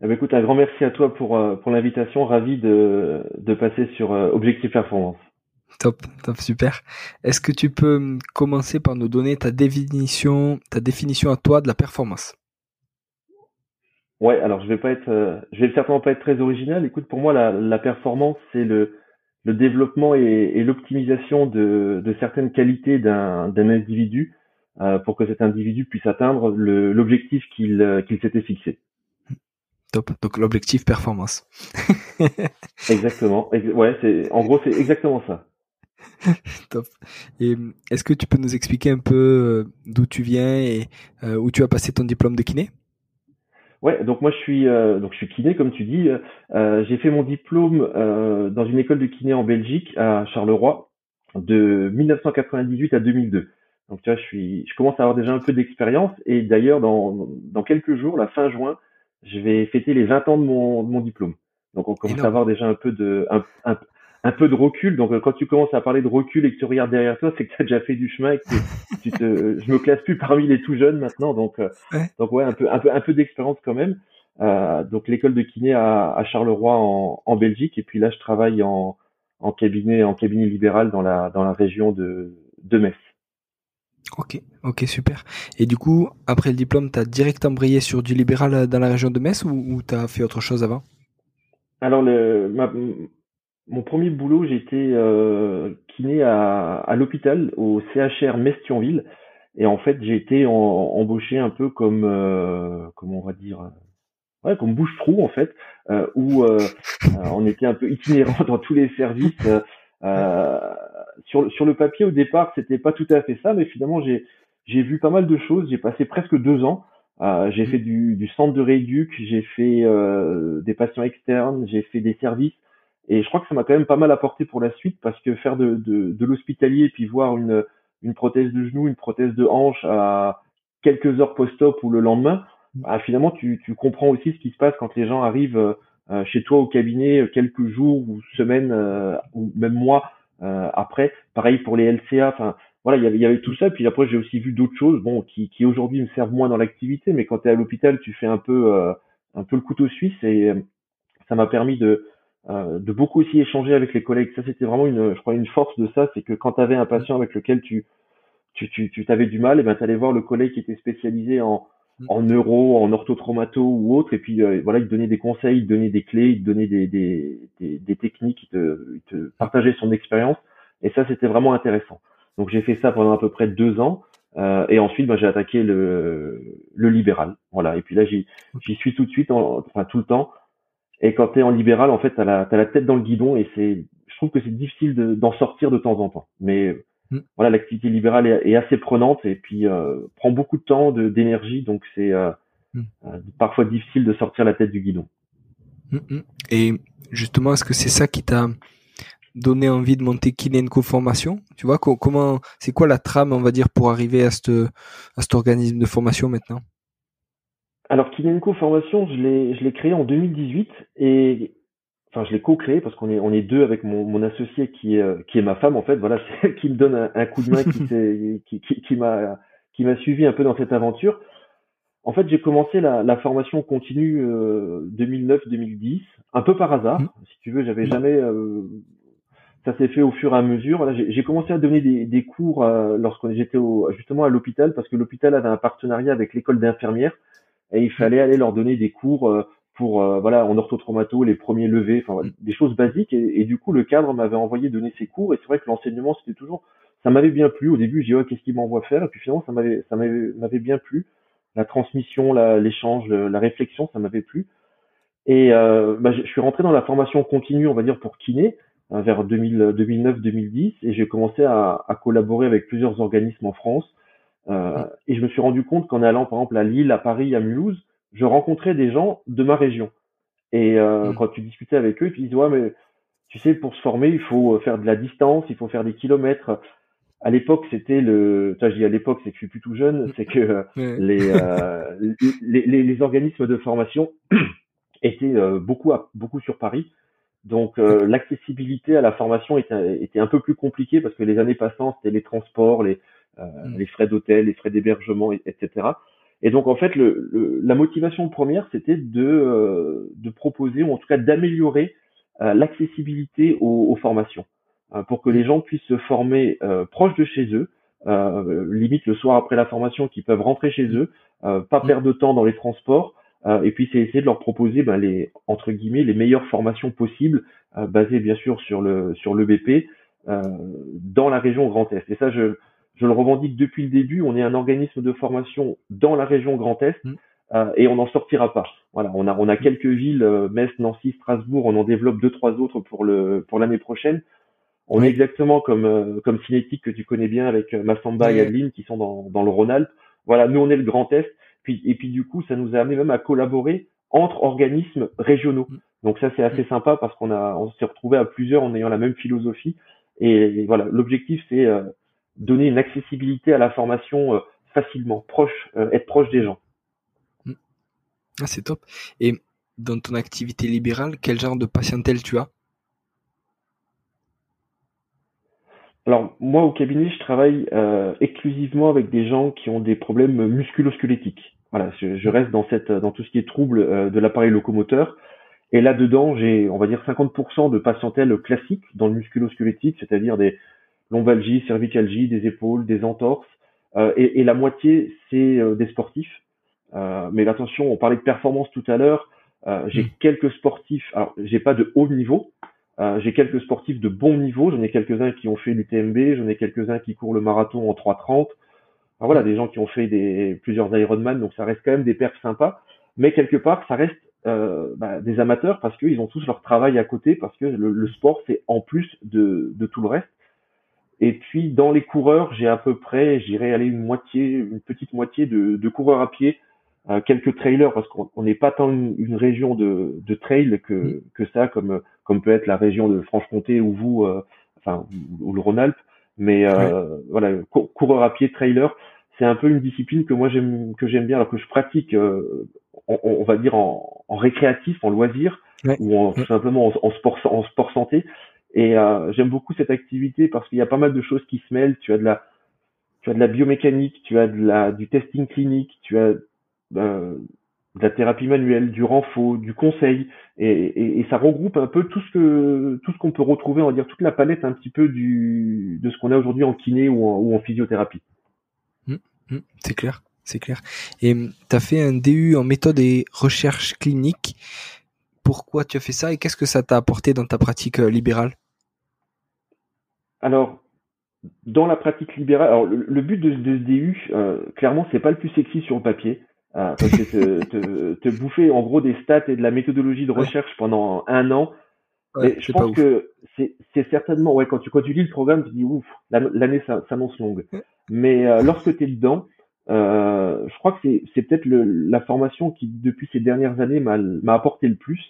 Eh ben, écoute, un grand merci à toi pour, euh, pour l'invitation. Ravi de, de passer sur euh, Objectif Performance. Top, top, super. Est-ce que tu peux hum, commencer par nous donner ta définition, ta définition à toi de la performance? Ouais, alors je vais pas être, euh, je vais certainement pas être très original. Écoute, pour moi, la, la performance, c'est le, le développement et, et l'optimisation de, de certaines qualités d'un, d'un individu euh, pour que cet individu puisse atteindre l'objectif qu'il, qu'il s'était fixé. Top. Donc l'objectif performance. exactement. Ouais, c'est en gros c'est exactement ça. Top. Et est-ce que tu peux nous expliquer un peu euh, d'où tu viens et euh, où tu as passé ton diplôme de kiné? Ouais, donc moi je suis euh, donc je suis kiné comme tu dis. j'ai fait mon diplôme dans une école de kiné en Belgique à Charleroi de 1998 à 2002. Donc tu vois, je suis je commence à avoir déjà un peu d'expérience et d'ailleurs dans dans quelques jours, la fin juin, je vais fêter les 20 ans de mon, de mon diplôme. Donc on commence à avoir déjà un peu de un, un, un, peu de recul. Donc quand tu commences à parler de recul et que tu regardes derrière toi, c'est que tu as déjà fait du chemin et que tu te je me classe plus parmi les tout jeunes maintenant. Donc euh, donc ouais, un peu un peu un peu d'expérience quand même. Euh, donc l'école de kiné à, à Charleroi en, en, Belgique et puis là je travaille en, en cabinet en cabinet libéral dans la dans la région de de Metz. Ok, ok, super. Et du coup, après le diplôme, tu as direct embrayé sur du libéral euh, dans la région de Metz ou, ou tu fait autre chose avant? Alors, mon premier boulot, j'étais euh, kiné à, l'hôpital, au CHR Metz-Thionville. Et en fait, j'ai été embauché un peu comme, euh, comment on va dire, ouais, comme bouche-trou en fait, euh, où euh, on était un peu itinérant dans tous les services. Euh, sur, sur le papier au départ, c'était pas tout à fait ça, mais finalement j'ai j'ai vu pas mal de choses. J'ai passé presque deux ans. Euh, j'ai mmh. fait du, du, centre de rééduc, j'ai fait euh, des patients externes, j'ai fait des services, et je crois que ça m'a quand même pas mal apporté pour la suite parce que faire de, de, de l'hospitalier et puis voir une, une prothèse de genou, une prothèse de hanche à quelques heures post-op ou le lendemain, mmh. bah, finalement tu, tu comprends aussi ce qui se passe quand les gens arrivent euh, chez toi au cabinet quelques jours ou semaines ou même mois après. Pareil pour les LCA. Enfin, voilà, il y avait, il y avait tout ça. Puis après, j'ai aussi vu d'autres choses, bon, qui, qui aujourd'hui me servent moins dans l'activité. Mais quand tu es à l'hôpital, tu fais un peu, euh, un peu le couteau suisse et euh, ça m'a permis de, de beaucoup aussi échanger avec les collègues. Ça, c'était vraiment une, je crois, une force de ça, c'est que quand tu avais un patient avec lequel tu, tu, tu, tu t'avais du mal, et ben tu allais voir le collègue qui était spécialisé en. En neuro, en orthotraumato ou autre, et puis voilà, il te donnait des conseils, il te donnait des clés, il te donnait des, des, des, techniques, il te, il te partageait son expérience. Et ça, c'était vraiment intéressant. Donc j'ai fait ça pendant à peu près deux ans. Euh, et ensuite, ben, j'ai attaqué le, le libéral. Voilà. Et puis là, j'y suis tout de suite, enfin tout le temps. Et quand tu es en libéral, en fait, tu as, la, la tête dans le guidon et c'est, je trouve que c'est difficile d'en sortir de temps en temps. Mais mm. voilà, l'activité libérale est, est, assez prenante et puis euh, prend beaucoup de temps, d'énergie, donc c'est euh, mm. euh, parfois difficile de sortir la tête du guidon. Mm, et justement, est-ce que c'est ça qui t'a donné envie de monter Kinenco Formation? Tu vois, comment, c'est quoi la trame, on va dire, pour arriver à, ce à cet organisme de formation maintenant? Alors, Kinenco Formation, je l'ai, je l'ai créé en 2018 et, enfin, je l'ai co-créé parce qu'on est, on est deux avec mon, mon associé qui est, euh, qui est ma femme, en fait. Voilà, c'est elle qui me donne un, coup de main, qui, qui, qui, qui m'a, qui m'a suivi un peu dans cette aventure. En fait, j'ai commencé la, la, formation continue euh, 2009-2010, un peu par hasard. Mmh. Si tu veux, j'avais jamais euh, ça s'est fait au fur et à mesure. Voilà, j'ai commencé à donner des, des cours euh, lorsque j'étais justement à l'hôpital parce que l'hôpital avait un partenariat avec l'école d'infirmières et il fallait aller leur donner des cours euh, pour euh, voilà en orthotraumato les premiers levés, enfin Mm. des choses basiques. Et, et du coup, le cadre m'avait envoyé donner ses cours. Et c'est vrai que l'enseignement c'était toujours, ça m'avait bien plu. Au début, j'ai dit oh, qu'est-ce qu'il m'envoie faire? Et puis finalement, ça m'avait ça m'avait m'avait bien plu. La transmission, l'échange, la réflexion, ça m'avait plu. Et euh, bah, je je suis rentré dans la formation continue, on va dire pour kiné, euh, vers 2000 2009-2010, et j'ai commencé à, à collaborer avec plusieurs organismes en France. Euh, et je me suis rendu compte qu'en allant par exemple à Lille, à Paris, à Mulhouse, je rencontrais des gens de ma région. Et euh, Mm. quand tu discutais avec eux, ils te disaient ouais mais tu sais pour se former il faut faire de la distance, il faut faire des kilomètres. À l'époque c'était le, toi je dis à l'époque c'est que je suis plus tout jeune, c'est que euh, les, euh, les, les, les organismes de formation étaient euh, beaucoup à- beaucoup sur Paris. Donc euh, l'accessibilité à la formation était, était un peu plus compliquée parce que les années passant, c'était les transports, les, euh, Mm. les frais d'hôtel, les frais d'hébergement, et- etc. Et donc en fait, le, le- la motivation première, c'était de, euh, de proposer, ou en tout cas d'améliorer euh, l'accessibilité aux, aux formations, euh, pour que les gens puissent se former euh, proche de chez eux, euh, limite le soir après la formation, qu'ils peuvent rentrer chez eux, euh, pas Mm. perdre de temps dans les transports, euh, et puis c'est essayer de leur proposer ben, les entre guillemets les meilleures formations possibles, euh, basées bien sûr sur le sur le BP euh, dans la région Grand Est. Et ça, je je le revendique depuis le début. On est un organisme de formation dans la région Grand Est Mm. euh, et on n'en sortira pas. Voilà, on a on a quelques villes, euh, Metz, Nancy, Strasbourg. On en développe deux trois autres pour le pour l'année prochaine. On est exactement comme euh, comme Cinétique que tu connais bien avec euh, Massamba et. Adeline qui sont dans dans le Rhône-Alpes. Voilà, nous on est le Grand Est. Puis et puis du coup, ça nous a amené même à collaborer entre organismes régionaux. Mm. Donc ça c'est assez sympa parce qu'on a on s'est retrouvé à plusieurs en ayant la même philosophie. Et, voilà, l'objectif c'est euh, donner une accessibilité à la formation euh, facilement, proche, euh, être proche des gens. Ah, c'est top. Et dans ton activité libérale, quel genre de patientèle tu as? Alors moi au cabinet, je travaille euh, exclusivement avec des gens qui ont des problèmes musculo-squelettiques. Voilà, je, je reste dans cette dans tout ce qui est trouble euh, de l'appareil locomoteur. Et là-dedans, j'ai on va dire 50% de patientèle classique dans le musculo-squelettique, c'est-à-dire des lombalgies, cervicalgies, des épaules, des entorses. Euh, et, et la moitié, c'est euh, des sportifs. Euh, mais attention, on parlait de performance tout à l'heure. Euh, j'ai Mm. quelques sportifs. Alors, j'ai pas de haut niveau. Euh, j'ai quelques sportifs de bon niveau. J'en ai quelques-uns qui ont fait l'UTMB. J'en ai quelques-uns qui courent le marathon en 3,30. Enfin, voilà, des gens qui ont fait des plusieurs Ironman. Donc, ça reste quand même des perfs sympas. Mais quelque part, ça reste euh, bah, des amateurs parce qu'ils ont tous leur travail à côté. Parce que le, le sport, c'est en plus de, de tout le reste. Et puis dans les coureurs, j'ai à peu près, j'irais aller une moitié, une petite moitié de, de coureurs à pied, euh, quelques trailers parce qu'on on n'est pas tant une, une région de, de trail que, que ça, comme comme peut être la région de Franche-Comté ou vous, euh, enfin ou, ou le Rhône-Alpes. Mais euh, voilà, cou- coureur à pied, trailer, c'est un peu une discipline que moi j'aime que j'aime bien, alors que je pratique, euh, on, on va dire en, en récréatif, en loisir, Ouais. ou en, tout simplement en, en sport en sport santé. Et euh, j'aime beaucoup cette activité parce qu'il y a pas mal de choses qui se mêlent. Tu as de la, tu as de la biomécanique, tu as de la, du testing clinique, tu as euh, de la thérapie manuelle, du renfort, du conseil, et, ça regroupe un peu tout ce que tout ce qu'on peut retrouver, on va dire toute la palette un petit peu du de ce qu'on a aujourd'hui en kiné ou en, ou en physiothérapie. Hmm, C'est clair, c'est clair. Et tu as fait un DU en méthode et recherche clinique. Pourquoi tu as fait ça et qu'est-ce que ça t'a apporté dans ta pratique euh, libérale? Alors, dans la pratique libérale, alors le, le but de, de ce DU, euh, clairement, c'est pas le plus sexy sur le papier. Euh, parce que te, te, te bouffer en gros des stats et de la méthodologie de Ouais. recherche pendant un an, mais je pense que c'est certainement, ouais, quand tu, quand tu lis le programme, tu dis ouf, l'an- l'année s'annonce longue. Ouais. Mais euh, lorsque tu es dedans, euh, je crois que c'est c'est peut-être la formation qui, depuis ces dernières années, m'a apporté le plus.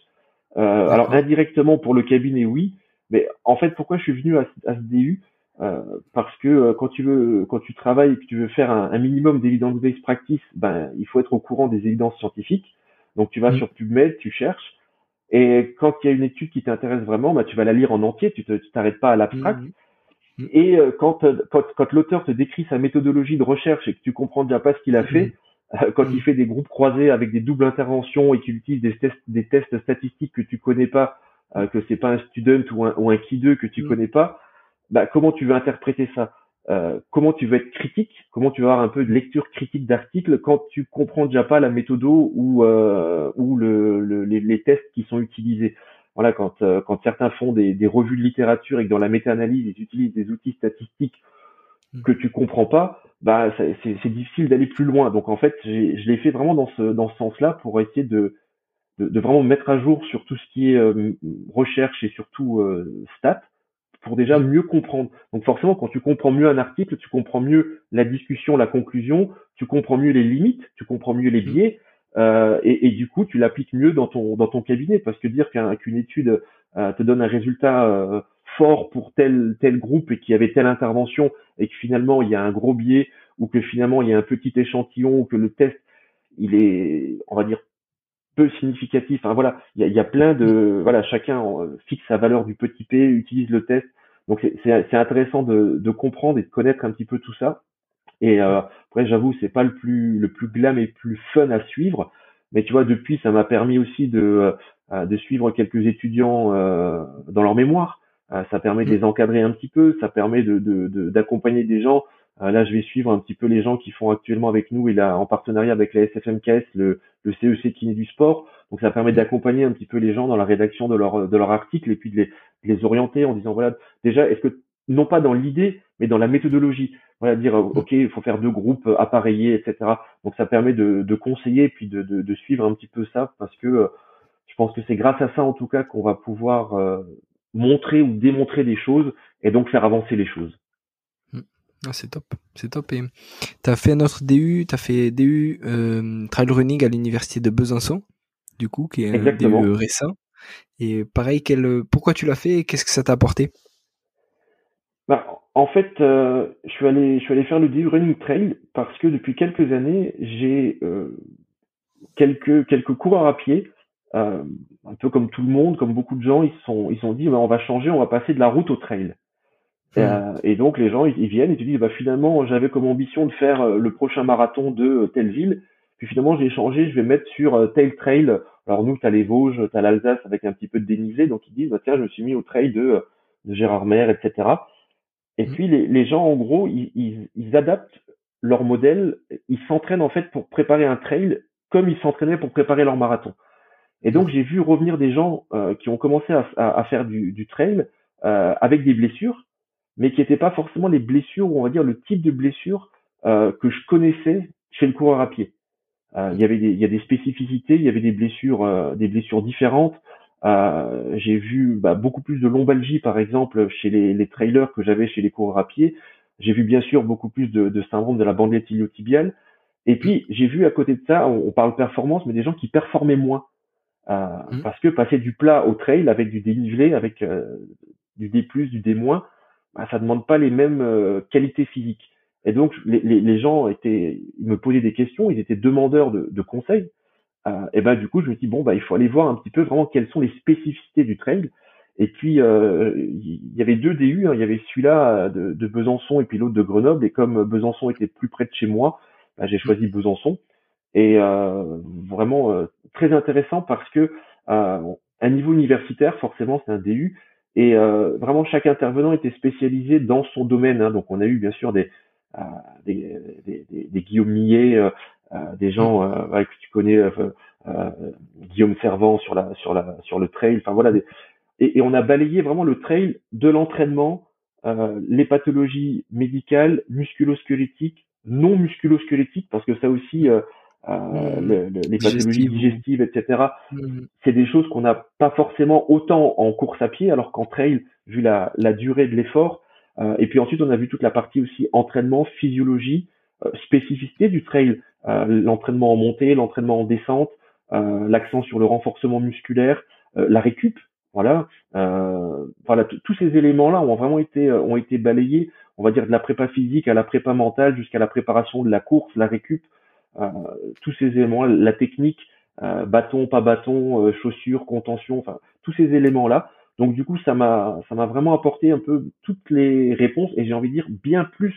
Euh, alors indirectement pour le cabinet, oui, mais en fait, pourquoi je suis venu à, ce- à ce DU Euh, Parce que euh, quand tu veux, quand tu travailles et que tu veux faire un, un minimum d'évidence-based practice, ben il faut être au courant des évidences scientifiques. Donc tu vas Mm. sur PubMed, tu cherches, et quand il y a une étude qui t'intéresse vraiment, bah, tu vas la lire en entier, tu tu t'arrêtes pas à l'abstract. Mhm. Et euh, quand, euh, quand, quand l'auteur te décrit sa méthodologie de recherche et que tu comprends déjà pas ce qu'il a fait, quand il fait des groupes croisés avec des doubles interventions et qu'il utilise des tests, des tests statistiques que tu connais pas, euh, que c'est pas un student ou un, ou un key 2 que tu Mhm. connais pas, bah, comment tu veux interpréter ça? Euh, comment tu veux être critique, comment tu vas avoir un peu de lecture critique d'articles quand tu comprends déjà pas la méthode ou euh, ou le, les, tests qui sont utilisés? Voilà, quand euh, quand certains font des, des, revues de littérature et que dans la méta-analyse ils utilisent des outils statistiques mm. que tu comprends pas, bah c'est difficile d'aller plus loin. Donc en fait, je l'ai fait vraiment dans ce dans ce sens-là pour essayer de, de, de vraiment mettre à jour sur tout ce qui est euh, recherche et surtout euh, stats pour déjà mieux comprendre. Donc forcément, quand tu comprends mieux un article, tu comprends mieux la discussion, la conclusion, tu comprends mieux les limites, tu comprends mieux les mmh. biais, euh, et, et, du coup, tu l'appliques mieux dans ton dans ton cabinet, parce que dire qu'une étude euh, te donne un résultat euh, fort pour tel tel groupe et qu'il y avait telle intervention et que finalement il y a un gros biais ou que finalement il y a un petit échantillon ou que le test il est on va dire peu significatif. Enfin voilà, il y a, y a, plein de voilà, chacun fixe sa valeur du petit p, utilise le test. Donc c'est intéressant de, de, comprendre et de connaître un petit peu tout ça. Et euh, après, j'avoue, c'est pas le plus le plus glam et le plus fun à suivre, mais tu vois, depuis, ça m'a permis aussi de euh, de suivre quelques étudiants euh, dans leur mémoire. Euh, ça permet de mmh. les encadrer un petit peu, ça permet de d'accompagner de, des gens euh, là, je vais suivre un petit peu les gens qui font actuellement avec nous et là, en partenariat avec la SFMKS, le, le CEC kiné du sport. Donc, ça permet d'accompagner un petit peu les gens dans la rédaction de leur, de article et puis de les, orienter en disant, voilà, déjà, est-ce que, non pas dans l'idée, mais dans la méthodologie. Voilà, dire, euh, OK, il faut faire deux groupes euh, appareillés, etc. Donc, ça permet de, de conseiller et puis de, de, de, suivre un petit peu ça parce que je pense que c'est grâce à ça, en tout cas, qu'on va pouvoir montrer ou démontrer des choses et donc faire avancer les choses. Ah, c'est top, c'est top. Et t'as fait un autre DU, t'as fait DU euh, trail running à l'université de Besançon, du coup, qui est un DU récent. Et pareil, quel, pourquoi tu l'as fait et qu'est-ce que ça t'a apporté? Bah, En fait, euh, je suis allé, je suis allé faire le DU running trail parce que depuis quelques années, j'ai euh, quelques quelques coureurs à pied. Euh, un peu comme tout le monde, comme beaucoup de gens, ils sont ils sont dit bah, on va changer, on va passer de la route au trail. Hmm. Euh, et donc les gens ils, viennent et te disent bah finalement j'avais comme ambition de faire euh, le prochain marathon de euh, telle ville. Puis finalement j'ai changé je vais mettre sur tel trail. Alors nous t'as les Vosges t'as l'Alsace avec un petit peu de dénivelé. Donc ils disent bah tiens je me suis mis au trail de, de Gérard Mer etc et hmm. puis les, les, gens en gros ils, ils, ils adaptent leur modèle. Ils s'entraînent en fait pour préparer un trail comme ils s'entraînaient pour préparer leur marathon. Et donc hmm. j'ai vu revenir des gens qui ont commencé à, à, faire du, du trail avec des blessures mais qui n'étaient pas forcément les blessures, ou on va dire le type de blessures euh, que je connaissais chez le coureur à pied. Euh, il y avait des, il y a des spécificités, il y avait des blessures, euh, des blessures différentes. Euh, j'ai vu bah, beaucoup plus de lombalgie, par exemple, chez les, les trailers que j'avais chez les coureurs à pied. J'ai vu bien sûr beaucoup plus de, de syndrome de la bandelette iliotibiale. Et puis j'ai vu à côté de ça, on, parle performance, mais des gens qui performaient moins. Euh, mmh. Parce que passer du plat au trail avec du dénivelé, avec du D+, du D-, bah, ça demande pas les mêmes euh, qualités physiques. Et donc les, les, les, gens étaient, ils me posaient des questions, ils étaient demandeurs de, de conseils. Euh, et ben du coup je me dis bon bah il faut aller voir un petit peu vraiment quelles sont les spécificités du trail. Et puis euh, il y avait deux DU, hein. il y avait celui-là de, de, Besançon et puis l'autre de Grenoble. Et comme Besançon était plus près de chez moi, bah, j'ai choisi Besançon. Et euh, vraiment euh, très intéressant parce que à niveau universitaire, forcément c'est un DU, et euh, vraiment, chaque intervenant était spécialisé dans son domaine. Hein. Donc, on a eu bien sûr des, euh, des, des, des, Guillaume Millet, euh, des gens que tu connais, Guillaume Servant sur la sur la sur le trail. Enfin voilà. Et, et, on a balayé vraiment le trail de l'entraînement, les pathologies médicales, musculosquelettiques, non musculosquelettiques, parce que ça aussi euh, mmh. les pathologies digestives, etc. Mmh. C'est des choses qu'on n'a pas forcément autant en course à pied, alors qu'en trail, vu la, la durée de l'effort, euh, et puis ensuite on a vu toute la partie aussi entraînement, physiologie, euh, spécificité du trail, euh, l'entraînement en montée, l'entraînement en descente, l'accent sur le renforcement musculaire, la récup, voilà, voilà, tous ces éléments-là ont vraiment été ont été balayés, on va dire de la prépa physique à la prépa mentale jusqu'à la préparation de la course, la récup. Euh, tous ces éléments, la technique, euh, bâton, pas bâton, euh, chaussures, contention, enfin tous ces éléments-là. Donc du coup, ça m'a ça m'a vraiment apporté un peu toutes les réponses et j'ai envie de dire bien plus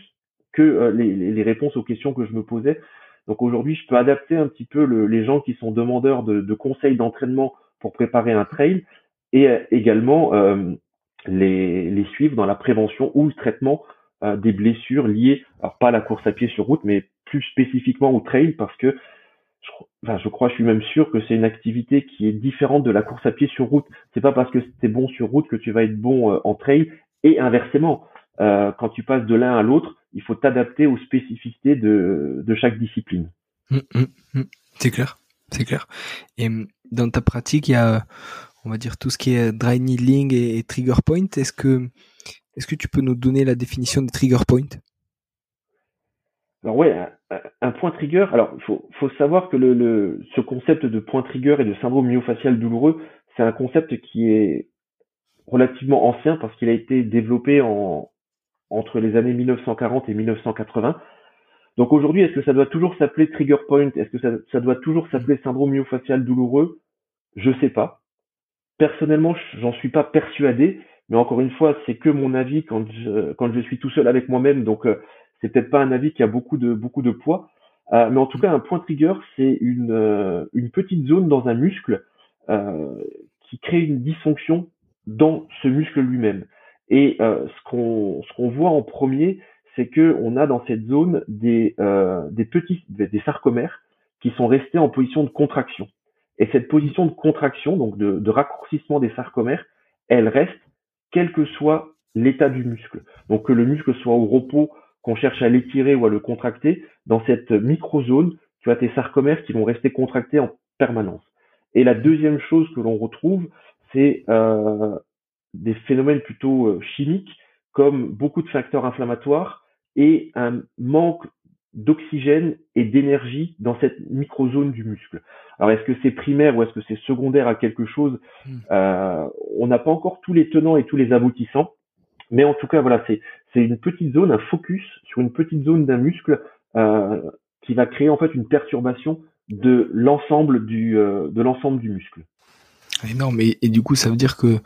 que les, les, réponses aux questions que je me posais. Donc aujourd'hui, je peux adapter un petit peu le, les gens qui sont demandeurs de, de conseils d'entraînement pour préparer un trail et également les, les suivre dans la prévention ou le traitement des blessures liées, alors pas à la course à pied sur route, mais plus spécifiquement au trail, parce que je, enfin, je crois, je suis même sûr que c'est une activité qui est différente de la course à pied sur route. C'est pas parce que tu es bon sur route que tu vas être bon en trail, et inversement. quand tu passes de l'un à l'autre, il faut t'adapter aux spécificités de, chaque discipline. Mmh, mmh, mmh. C'est clair, c'est clair. Et dans ta pratique, il y a, on va dire, tout ce qui est dry needling et, trigger point. Est-ce que, est-ce que tu peux nous donner la définition des trigger point Alors ouais, un, point trigger. Alors, faut, faut savoir que le, le, ce concept de point trigger et de syndrome myofascial douloureux, c'est un concept qui est relativement ancien parce qu'il a été développé en, entre les années 1940 et 1980. Donc aujourd'hui, est-ce que ça doit toujours s'appeler trigger point? Est-ce que ça, ça, doit toujours s'appeler syndrome myofascial douloureux? Je sais pas. Personnellement, j'en suis pas persuadé, mais encore une fois, c'est que mon avis quand je, quand je suis tout seul avec moi-même, donc euh, c'est peut-être pas un avis qui a beaucoup de beaucoup de poids. Euh, mais en tout cas, un point trigger, c'est une, euh, une petite zone dans un muscle euh, qui crée une dysfonction dans ce muscle lui-même. Et euh, ce qu'on ce qu'on voit en premier, c'est que on a dans cette zone des euh, des petits des sarcomères qui sont restés en position de contraction. Et cette position de contraction, donc de, de raccourcissement des sarcomères, elle reste quel que soit l'état du muscle. Donc que le muscle soit au repos, qu'on cherche à l'étirer ou à le contracter, dans cette microzone, tu as tes sarcomères qui vont rester contractés en permanence. Et la deuxième chose que l'on retrouve, c'est euh, des phénomènes plutôt euh, chimiques comme beaucoup de facteurs inflammatoires et un manque d'oxygène et d'énergie dans cette microzone du muscle. Alors est-ce que c'est primaire ou est-ce que c'est secondaire à quelque chose? Hmm. euh, On n'a pas encore tous les tenants et tous les aboutissants, mais en tout cas voilà, c'est c'est une petite zone, un focus sur une petite zone d'un muscle euh, qui va créer en fait une perturbation de l'ensemble du euh, de l'ensemble du muscle. Énorme et, et, du coup ça veut dire que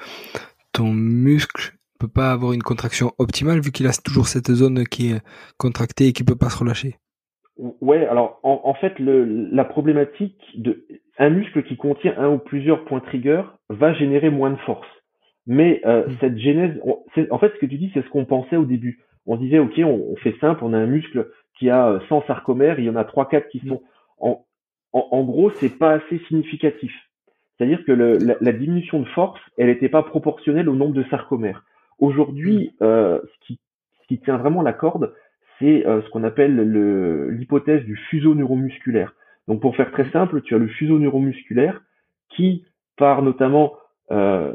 ton muscle peut pas avoir une contraction optimale vu qu'il a toujours cette zone qui est contractée et qui peut pas se relâcher? Ouais, alors en, fait, le, la problématique de un muscle qui contient un ou plusieurs points trigger va générer moins de force. Mais euh, hmm. cette genèse, en fait, ce que tu dis, c'est ce qu'on pensait au début. On disait, ok, on, fait simple, on a un muscle qui a 100 euh, sarcomères, il y en a trois, quatre qui hmm. sont en, en, en gros, c'est pas assez significatif. C'est-à-dire que le, la, diminution de force, elle n'était pas proportionnelle au nombre de sarcomères. Aujourd'hui, mm. euh, ce, qui, ce qui tient vraiment la corde, c'est euh, ce qu'on appelle l'hypothèse du fuseau neuromusculaire. Donc pour faire très simple, tu as le fuseau neuromusculaire qui, par notamment, euh,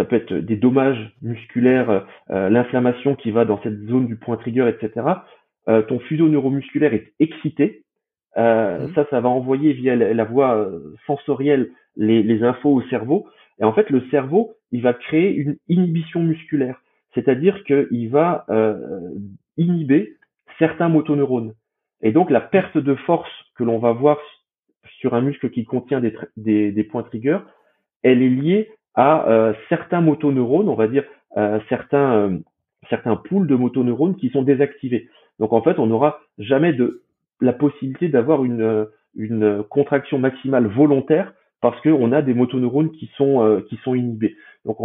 ça peut être des dommages musculaires, euh, l'inflammation qui va dans cette zone du point trigger, etc. Euh, ton fuseau neuromusculaire est excité. Mm. Ça, ça va envoyer via la, voie sensorielle les, les infos au cerveau. Et en fait, le cerveau, il va créer une inhibition musculaire, c'est-à-dire qu'il va euh, inhiber certains motoneurones. Et donc, la perte de force que l'on va voir sur un muscle qui contient des, des, des points trigger, elle est liée à euh, certains motoneurones, on va dire euh, certains euh, certains pools de motoneurones qui sont désactivés. Donc en fait, on n'aura jamais de la possibilité d'avoir une une contraction maximale volontaire parce qu'on a des motoneurones qui sont euh, qui sont inhibés. Donc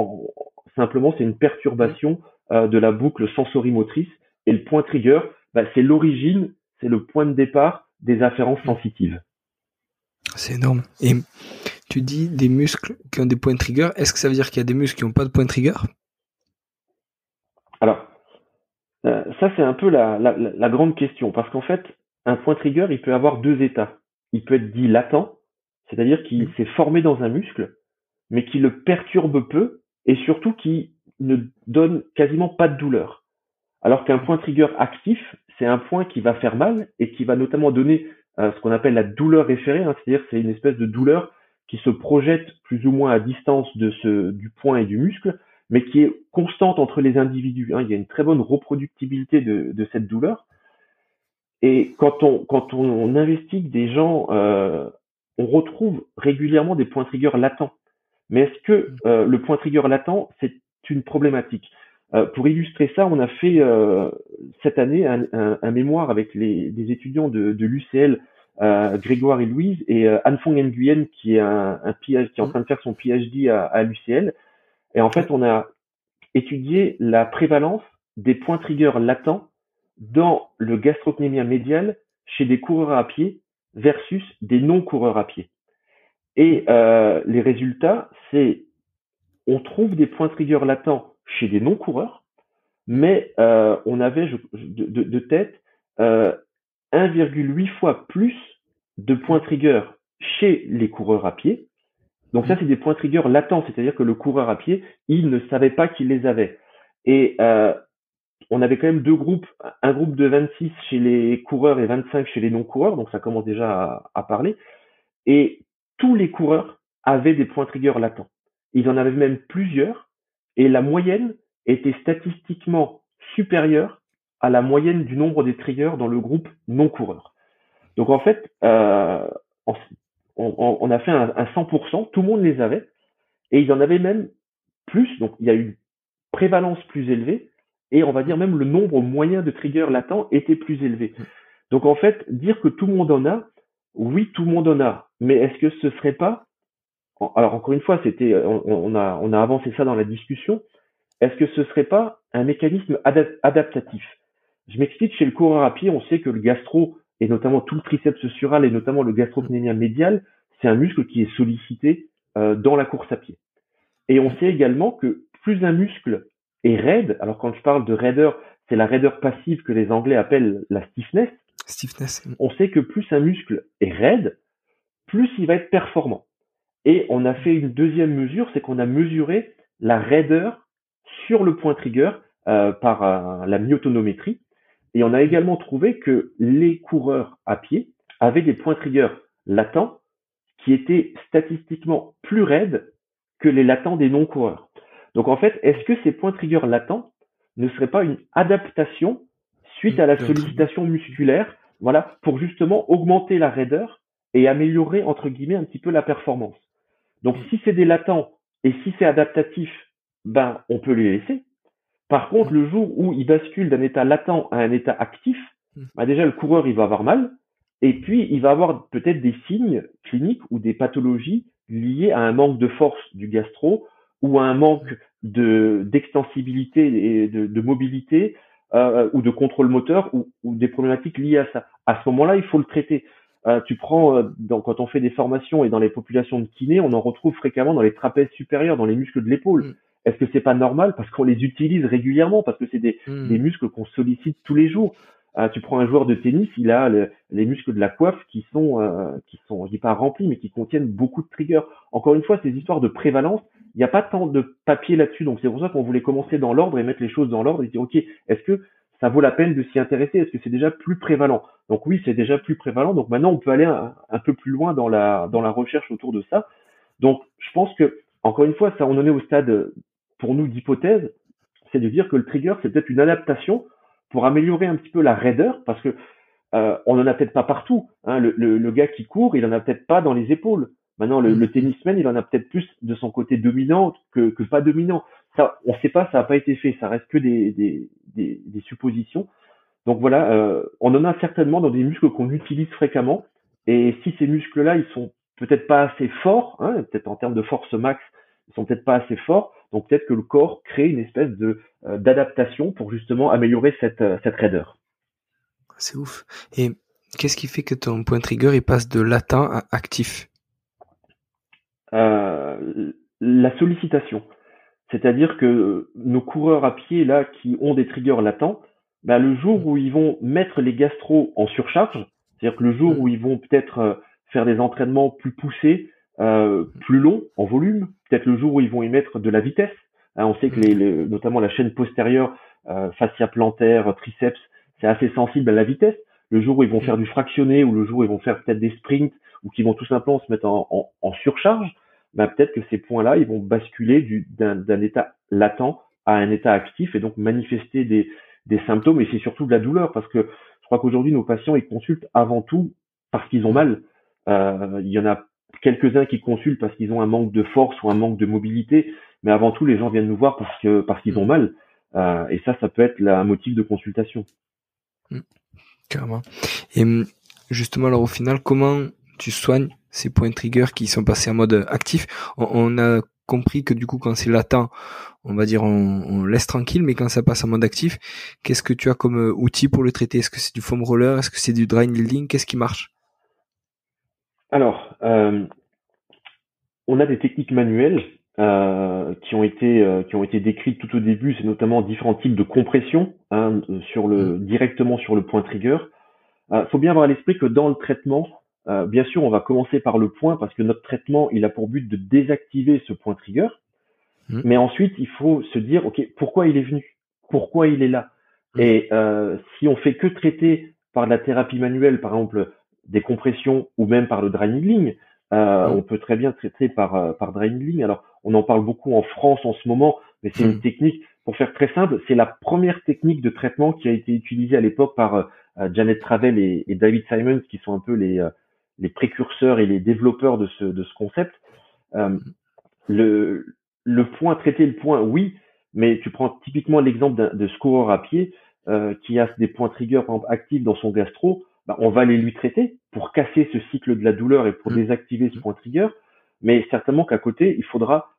simplement c'est une perturbation euh, de la boucle sensorimotrice et le point trigger, bah, c'est l'origine, c'est le point de départ des afférences sensitives. C'est énorme. Et tu dis des muscles qui ont des points trigger. Est-ce que ça veut dire qu'il y a des muscles qui n'ont pas de point trigger? Alors, euh, ça c'est un peu la, la, la grande question parce qu'en fait, un point trigger, il peut avoir deux états. Il peut être dit latent, c'est-à-dire qu'il mmh. s'est formé dans un muscle, mais qui le perturbe peu et surtout qui ne donne quasiment pas de douleur. Alors qu'un point trigger actif, c'est un point qui va faire mal et qui va notamment donner euh, ce qu'on appelle la douleur référée, hein, c'est-à-dire c'est une espèce de douleur qui se projette plus ou moins à distance de ce, du point et du muscle, mais qui est constante entre les individus. Hein. Il y a une très bonne reproductibilité de, de cette douleur. Et quand on, quand on, investigue des gens euh, on retrouve régulièrement des points trigger latents. Mais est-ce que euh, le point trigger latent, c'est une problématique? Euh, Pour illustrer ça, on a fait euh, cette année un, mémoire avec les, des étudiants de, de l'UCL, Grégoire et Louise, et Anne Fong Nguyen, qui est un, un qui est en train de faire son PhD à, à l'UCL. Et en fait, on a étudié la prévalence des points trigger latents dans le gastrocnémia médial chez des coureurs à pied versus des non-coureurs à pied. Et euh, les résultats, c'est on trouve des points trigger latents chez des non-coureurs, mais euh, on avait de, de, tête euh, 1,8 fois plus de points trigger chez les coureurs à pied. Donc ça, c'est des points trigger latents, c'est-à-dire que le coureur à pied, il ne savait pas qu'il les avait. Et euh, on avait quand même deux groupes, un groupe de 26 chez les coureurs et 25 chez les non-coureurs, donc ça commence déjà à, parler. Et tous les coureurs avaient des points trigger latents. Ils en avaient même plusieurs, et la moyenne était statistiquement supérieure à la moyenne du nombre des triggers dans le groupe non-coureur. Donc en fait, euh, on, a fait un, un 100%, tout le monde les avait, et il y en avait même plus, donc il y a une prévalence plus élevée, et on va dire même le nombre moyen de triggers latents était plus élevé. Donc en fait, dire que tout le monde en a, oui, tout le monde en a, mais est-ce que ce serait pas alors encore une fois, c'était on, a on a avancé ça dans la discussion. Est-ce que ce serait pas un mécanisme adaptatif? Je m'explique. Chez le coureur à pied, on sait que le gastro et notamment tout le triceps sural et notamment le gastrocnémia médial, c'est un muscle qui est sollicité euh, dans la course à pied. Et on sait également que plus un muscle est raide. Alors quand je parle de raideur, c'est la raideur passive que les Anglais appellent la stiffness. Stiffness. On sait que plus un muscle est raide, plus il va être performant. Et on a fait une deuxième mesure, c'est qu'on a mesuré la raideur sur le point trigger euh, par euh, la myotonométrie. Et on a également trouvé que les coureurs à pied avaient des points trigger latents qui étaient statistiquement plus raides que les latents des non-coureurs. Donc en fait, est-ce que ces points trigger latents ne seraient pas une adaptation suite à la sollicitation musculaire, voilà, pour justement augmenter la raideur et améliorer entre guillemets un petit peu la performance? Donc si c'est des latents et si c'est adaptatif, ben on peut les laisser. Par contre, le jour où il bascule d'un état latent à un état actif, ben déjà le coureur il va avoir mal et puis il va avoir peut-être des signes cliniques ou des pathologies liées à un manque de force du gastro ou un manque de d'extensibilité et de, de mobilité euh, ou de contrôle moteur ou, ou, des problématiques liées à ça. À ce moment-là, il faut le traiter. Euh, tu prends euh, dans, quand on fait des formations et dans les populations de kinés, on en retrouve fréquemment dans les trapèzes supérieurs, dans les muscles de l'épaule. Est-ce que c'est pas normal parce qu'on les utilise régulièrement parce que c'est des, mm. des muscles qu'on sollicite tous les jours. Euh, tu prends un joueur de tennis, il a les muscles de la coiffe qui sont, euh, qui sont, je dis pas remplis, mais qui contiennent beaucoup de triggers. Encore une fois, ces histoires de prévalence, il n'y a pas tant de papier là-dessus, donc c'est pour ça qu'on voulait commencer dans l'ordre et mettre les choses dans l'ordre et dire ok, est-ce que ça vaut la peine de s'y intéresser? Est-ce que c'est déjà plus prévalent? Donc oui, c'est déjà plus prévalent. Donc maintenant, on peut aller un, peu plus loin dans la dans la recherche autour de ça. Donc je pense que encore une fois, ça on en est au stade pour nous d'hypothèse, c'est de dire que le trigger c'est peut-être une adaptation pour améliorer un petit peu la raideur, parce que euh, on en a peut-être pas partout. Hein. Le, le, gars qui court, il en a peut-être pas dans les épaules. Maintenant, le, le tennisman, il en a peut-être plus de son côté dominant que, que pas dominant. Ça, on sait pas, ça n'a pas été fait. Ça reste que des, des, des, des suppositions. Donc voilà, euh, on en a certainement dans des muscles qu'on utilise fréquemment. Et si ces muscles-là, ils sont peut-être pas assez forts, hein, peut-être en termes de force max, ils sont peut-être pas assez forts, donc peut-être que le corps crée une espèce de euh, d'adaptation pour justement améliorer cette euh, cette raideur. C'est ouf. Et qu'est-ce qui fait que ton point trigger il passe de latent à actif? Euh, La sollicitation. C'est-à-dire que nos coureurs à pied là qui ont des triggers latents, bah, le jour où ils vont mettre les gastro en surcharge, c'est-à-dire que le jour où ils vont peut-être faire des entraînements plus poussés, euh, plus long en volume, peut-être le jour où ils vont y mettre de la vitesse. Hein, on sait que les, notamment la chaîne postérieure, euh, fascia plantaire, triceps, c'est assez sensible à la vitesse. Le jour où ils vont faire du fractionné ou le jour où ils vont faire peut-être des sprints ou qu'ils vont tout simplement se mettre en, en, surcharge, ben peut-être que ces points-là, ils vont basculer d'un état latent à un état actif et donc manifester des, des symptômes et c'est surtout de la douleur parce que je crois qu'aujourd'hui nos patients ils consultent avant tout parce qu'ils ont mal. Euh, il y en a quelques-uns qui consultent parce qu'ils ont un manque de force ou un manque de mobilité, mais avant tout, les gens viennent nous voir parce que parce qu'ils ont mal. Euh, et ça, ça peut être un motif de consultation. Mmh. carrément. Et mmh, justement, alors au final, comment tu soignes ces points trigger qui sont passés en mode actif? On, a compris que du coup, quand c'est latent, on va dire, on, laisse tranquille, mais quand ça passe en mode actif, qu'est-ce que tu as comme euh, outil pour le traiter? Est-ce que c'est du foam roller? Est-ce que c'est du dry needling? Qu'est-ce qui marche? Alors, euh, on a des techniques manuelles euh, qui ont été qui ont été décrites tout au début. C'est notamment différents types de compression hein, sur le mmh. directement sur le point trigger. Il faut bien avoir à l'esprit que dans le traitement, euh, bien sûr, on va commencer par le point parce que notre traitement, il a pour but de désactiver ce point trigger. Mmh. Mais ensuite, il faut se dire, OK, pourquoi il est venu? Pourquoi il est là? Mmh. Et euh, si on fait que traiter par de la thérapie manuelle, par exemple des compressions ou même par le dry needling, euh, mmh. on peut très bien traiter par, euh, par dry needling. Alors, on en parle beaucoup en France en ce moment, mais c'est une technique, pour faire très simple, c'est la première technique de traitement qui a été utilisée à l'époque par euh, Janet Travel et, et, David Simons, qui sont un peu les les précurseurs et les développeurs de ce, de ce concept. Euh, le, le point, traiter le point, oui, mais tu prends typiquement l'exemple de ce coureur à pied euh, qui a des points triggers par exemple, actifs dans son gastro, bah, on va les lui traiter pour casser ce cycle de la douleur et pour mmh. désactiver ce mmh. point trigger. Mais certainement qu'à côté, il faudra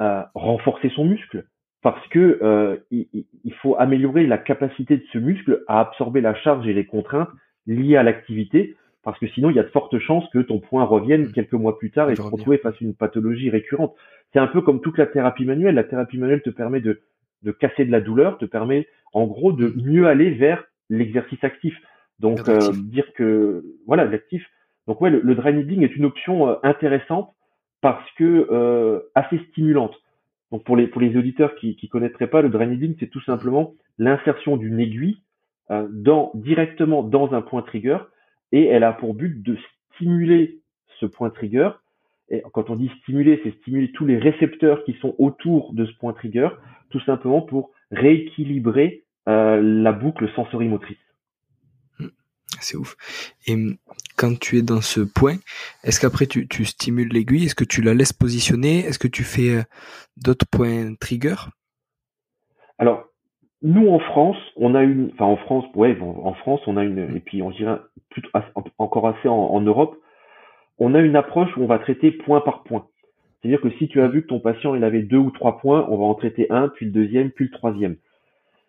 euh, renforcer son muscle parce que euh, il, il, faut améliorer la capacité de ce muscle à absorber la charge et les contraintes liées à l'activité parce que sinon il y a de fortes chances que ton point revienne mmh. quelques mois plus tard et se retrouver face à une pathologie récurrente. C'est un peu comme toute la thérapie manuelle. La thérapie manuelle te permet de, de casser de la douleur, te permet en gros de mieux aller vers l'exercice actif. Donc euh, dire que voilà l'actif. Donc ouais, le, le dry needling est une option euh, intéressante parce que euh, assez stimulante. Donc pour les pour les auditeurs qui qui connaîtraient pas le dry needling, c'est tout simplement l'insertion d'une aiguille euh, dans directement dans un point trigger et elle a pour but de stimuler ce point trigger. Et quand on dit stimuler, c'est stimuler tous les récepteurs qui sont autour de ce point trigger, tout simplement pour rééquilibrer euh, la boucle sensorimotrice. Hmm. C'est ouf. Et hum, quand tu es dans ce point, est-ce qu'après tu, tu stimules l'aiguille? Est-ce que tu la laisses positionner? Est-ce que tu fais euh, d'autres points trigger Alors, nous en France, on a une, enfin en France, ouais, en France, on a une, et puis on dirait plutôt encore assez en, Europe, on a une approche où on va traiter point par point. C'est-à-dire que si tu as vu que ton patient il avait deux ou trois points, on va en traiter un, puis le deuxième, puis le troisième.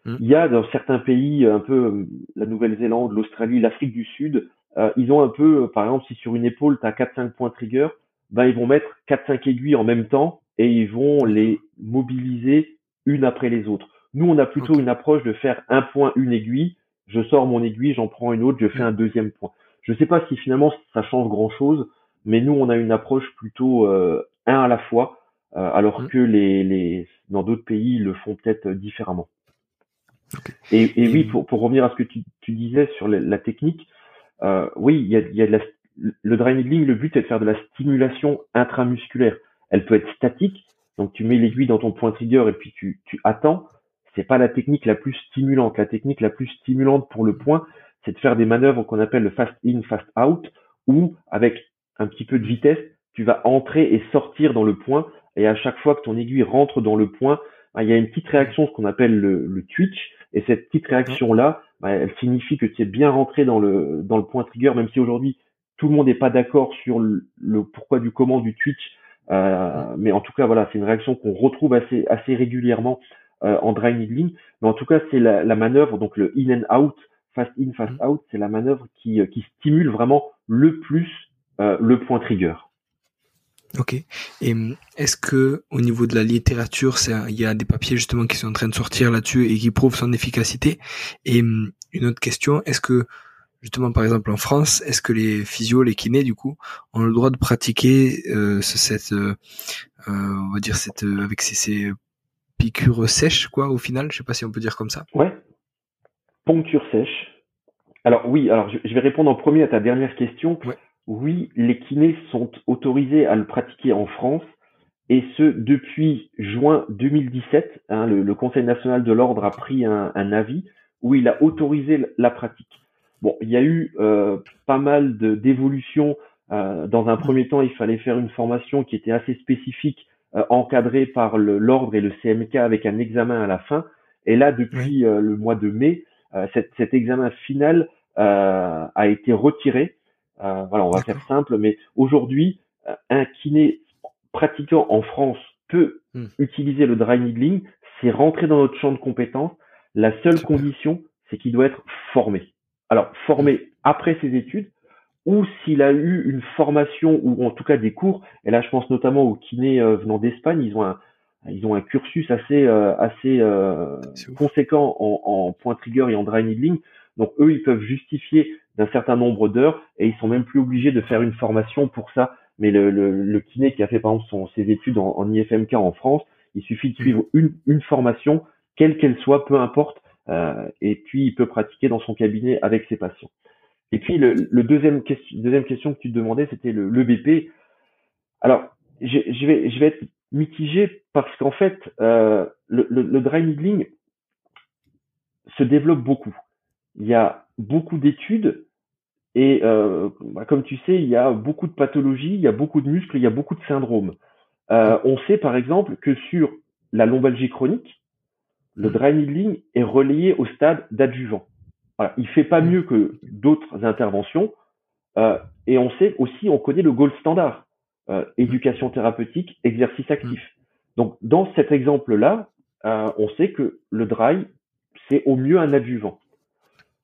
Mmh. Il y a dans certains pays, un peu la Nouvelle-Zélande, l'Australie, l'Afrique du Sud, euh, ils ont un peu, par exemple, si sur une épaule tu as 4-5 points trigger, ben ils vont mettre 4-5 aiguilles en même temps et ils vont les mobiliser une après les autres. Nous, on a plutôt une approche de faire un point, une aiguille. Je sors mon aiguille, j'en prends une autre, je fais un deuxième point. Je ne sais pas si finalement ça change grand chose, mais nous, on a une approche plutôt euh, un à la fois, euh, alors mmh. que les, les dans d'autres pays ils le font peut-être différemment. Et, et, oui, pour, pour revenir à ce que tu, tu disais sur la, technique, euh, oui, il y a, y a de la, le dry needling, le but est de faire de la stimulation intramusculaire. Elle peut être statique, donc tu mets l'aiguille dans ton point trigger et puis tu, tu attends, c'est pas la technique la plus stimulante. La technique la plus stimulante pour le point, c'est de faire des manœuvres qu'on appelle le fast in, fast out, où avec un petit peu de vitesse, tu vas entrer et sortir dans le point. Et à chaque fois que ton aiguille rentre dans le point, bah, il y a une petite réaction, ce qu'on appelle le, twitch. Et cette petite réaction-là, bah, elle signifie que tu es bien rentré dans le, dans le point trigger, même si aujourd'hui, tout le monde n'est pas d'accord sur le, pourquoi du comment du twitch. Euh, mais en tout cas, voilà, c'est une réaction qu'on retrouve assez, assez régulièrement euh, en dry needling. Mais en tout cas, c'est la, la, manœuvre, donc le in and out, fast in, fast mm. out, c'est la manœuvre qui, euh, qui stimule vraiment le plus euh, le point trigger. Ok. Et hum, est-ce que au niveau de la littérature, il y a des papiers justement qui sont en train de sortir là-dessus et qui prouvent son efficacité? Et hum, une autre question, est-ce que justement par exemple en France, est-ce que les physios, les kinés du coup, ont le droit de pratiquer euh, cette, euh, on va dire cette avec ces, ces piqûre sèche, quoi, au final? Je sais pas si on peut dire comme ça. Ouais. Poncture sèche. Alors oui, alors je, vais répondre en premier à ta dernière question. Oui, les kinés sont autorisés à le pratiquer en France et ce depuis juin 2017. Hein, le, Conseil national de l'ordre a pris un, avis où il a autorisé la pratique. Bon, il y a eu euh, pas mal d'évolutions. Euh, dans un premier temps, il fallait faire une formation qui était assez spécifique euh, encadré par l'ordre et le CMK avec un examen à la fin. Et là, depuis euh, le mois de mai, euh, cet, cet, examen final a été retiré. Voilà, on va faire simple, mais aujourd'hui, un kiné pratiquant en France peut hmm. utiliser le dry needling, c'est rentrer dans notre champ de compétences. La seule condition, c'est qu'il doit être formé. Alors, formé après ses études, ou s'il a eu une formation, ou en tout cas des cours, et là je pense notamment aux kinés euh, venant d'Espagne, ils ont un, ils ont un cursus assez, euh, assez euh, conséquent en, en point trigger et en dry needling. Donc eux, ils peuvent justifier d'un certain nombre d'heures et ils sont même plus obligés de faire une formation pour ça. Mais le, kiné qui a fait par exemple ses études en, IFMK en France, il suffit de suivre une, formation, quelle qu'elle soit, peu importe, euh, et puis il peut pratiquer dans son cabinet avec ses patients. Et puis le, deuxième, question, deuxième question que tu te demandais, c'était le, BP. Alors, je, vais, être mitigé parce qu'en fait, euh, le, le, le dry needling se développe beaucoup. Il y a beaucoup d'études et euh, bah, comme tu sais, il y a beaucoup de pathologies, il y a beaucoup de muscles, il y a beaucoup de syndromes. Euh, on sait par exemple que sur la lombalgie chronique, le dry needling est relayé au stade d'adjuvant. Voilà, il fait pas mieux que d'autres interventions. Euh, et on sait aussi, on connaît le gold standard, euh, éducation thérapeutique, exercice actif. Donc dans cet exemple-là, euh, on sait que le dry, c'est au mieux un adjuvant.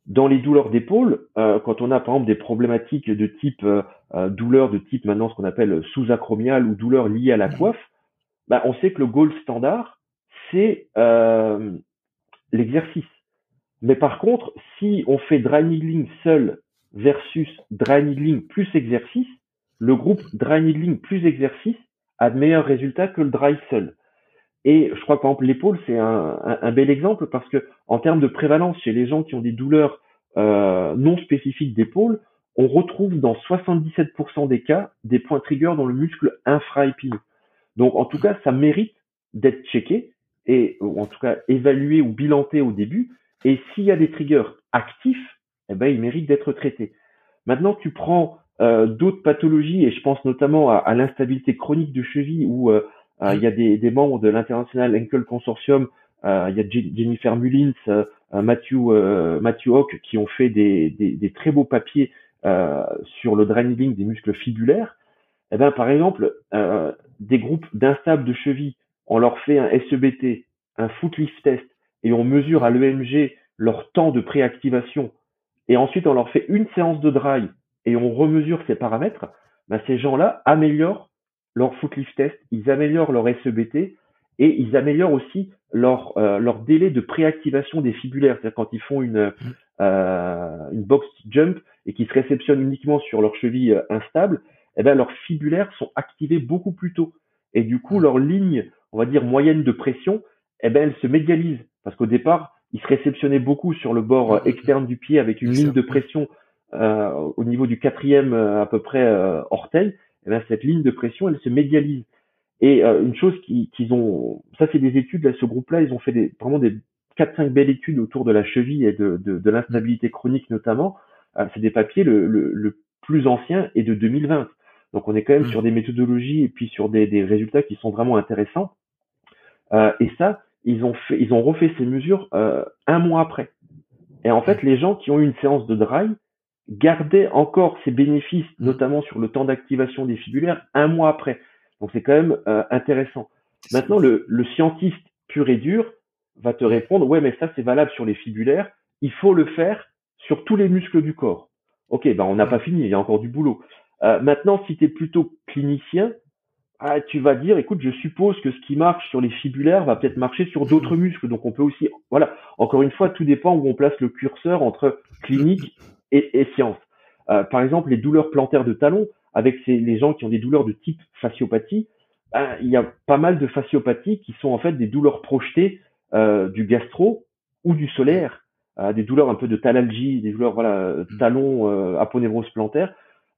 Dans les douleurs d'épaule, euh, quand on a par exemple des problématiques de type euh, euh douleur de type maintenant ce qu'on appelle sous-acromial ou douleur liée à la mmh. coiffe, bah, on sait que le goal standard, c'est euh, l'exercice. Mais par contre, si on fait dry needling seul versus dry needling plus exercice, le groupe dry needling plus exercice a de meilleurs résultats que le dry seul. Et je crois que par exemple l'épaule c'est un, bel exemple parce que en termes de prévalence chez les gens qui ont des douleurs euh, non spécifiques d'épaule, on retrouve dans 77% des cas des points triggers dans le muscle infraépineux. Donc en tout cas ça mérite d'être checké et ou en tout cas évalué ou bilanté au début. Et s'il y a des triggers actifs, eh ben ils méritent d'être traités. Maintenant tu prends euh, d'autres pathologies et je pense notamment à, à l'instabilité chronique de cheville ou euh, euh, il y a des, des membres de l'international Ankle Consortium. Euh, il y a Jennifer Mullins, euh, Matthew, Matthew Hawk qui ont fait des, des, des très beaux papiers sur le draining des muscles fibulaires. Eh ben, par exemple, des groupes d'instables de cheville, on leur fait un SEBT, un footlift test, et on mesure à l'EMG leur temps de préactivation, et ensuite on leur fait une séance de dry et on remesure ces paramètres, ben ces gens-là améliorent leur footlift test, ils améliorent leur SEBT et ils améliorent aussi leur, euh, leur délai de préactivation des fibulaires. C'est-à-dire quand ils font une, euh, une box jump et qu'ils se réceptionnent uniquement sur leur cheville euh, instable, eh ben, leurs fibulaires sont activés beaucoup plus tôt. Et du coup, leur ligne, on va dire, moyenne de pression, eh ben, elle se médialise. Parce qu'au départ, ils se réceptionnaient beaucoup sur le bord externe du pied avec une ligne de pression euh, au niveau du quatrième à peu près orteil eh ben, cette ligne de pression, elle se médialise. Et euh, une chose qu'ils ont, ça c'est des études, là, ce groupe-là, ils ont fait des, vraiment des 4-5 belles études autour de la cheville et de, de, de l'instabilité chronique notamment. Euh, c'est des papiers, le, le, le, plus ancien est de 2020. Donc on est quand même mmh. sur des méthodologies et puis sur des, des résultats qui sont vraiment intéressants. Euh, et ça, ils ont fait, ils ont refait ces mesures euh, un mois après. Et en fait, les gens qui ont eu une séance de dry, garder encore ses bénéfices, mmh. notamment sur le temps d'activation des fibulaires, un mois après. Donc c'est quand même euh, intéressant. Maintenant, le, le, scientiste pur et dur va te répondre, ouais, mais ça c'est valable sur les fibulaires, il faut le faire sur tous les muscles du corps. Ok, ben on n'a pas fini, il y a encore du boulot. Euh, maintenant, si tu es plutôt clinicien, ah, tu vas dire, écoute, je suppose que ce qui marche sur les fibulaires va peut-être marcher sur d'autres mmh. muscles. Donc on peut aussi, voilà, encore une fois, tout dépend où on place le curseur entre clinique et, science. Euh, par exemple, les douleurs plantaires de talon, avec ces, les gens qui ont des douleurs de type fasciopathie, ben, il y a pas mal de fasciopathies qui sont en fait des douleurs projetées euh, du gastro ou du solaire, euh, des douleurs un peu de talalgie, des douleurs voilà mm. talon, euh, aponévrose plantaire.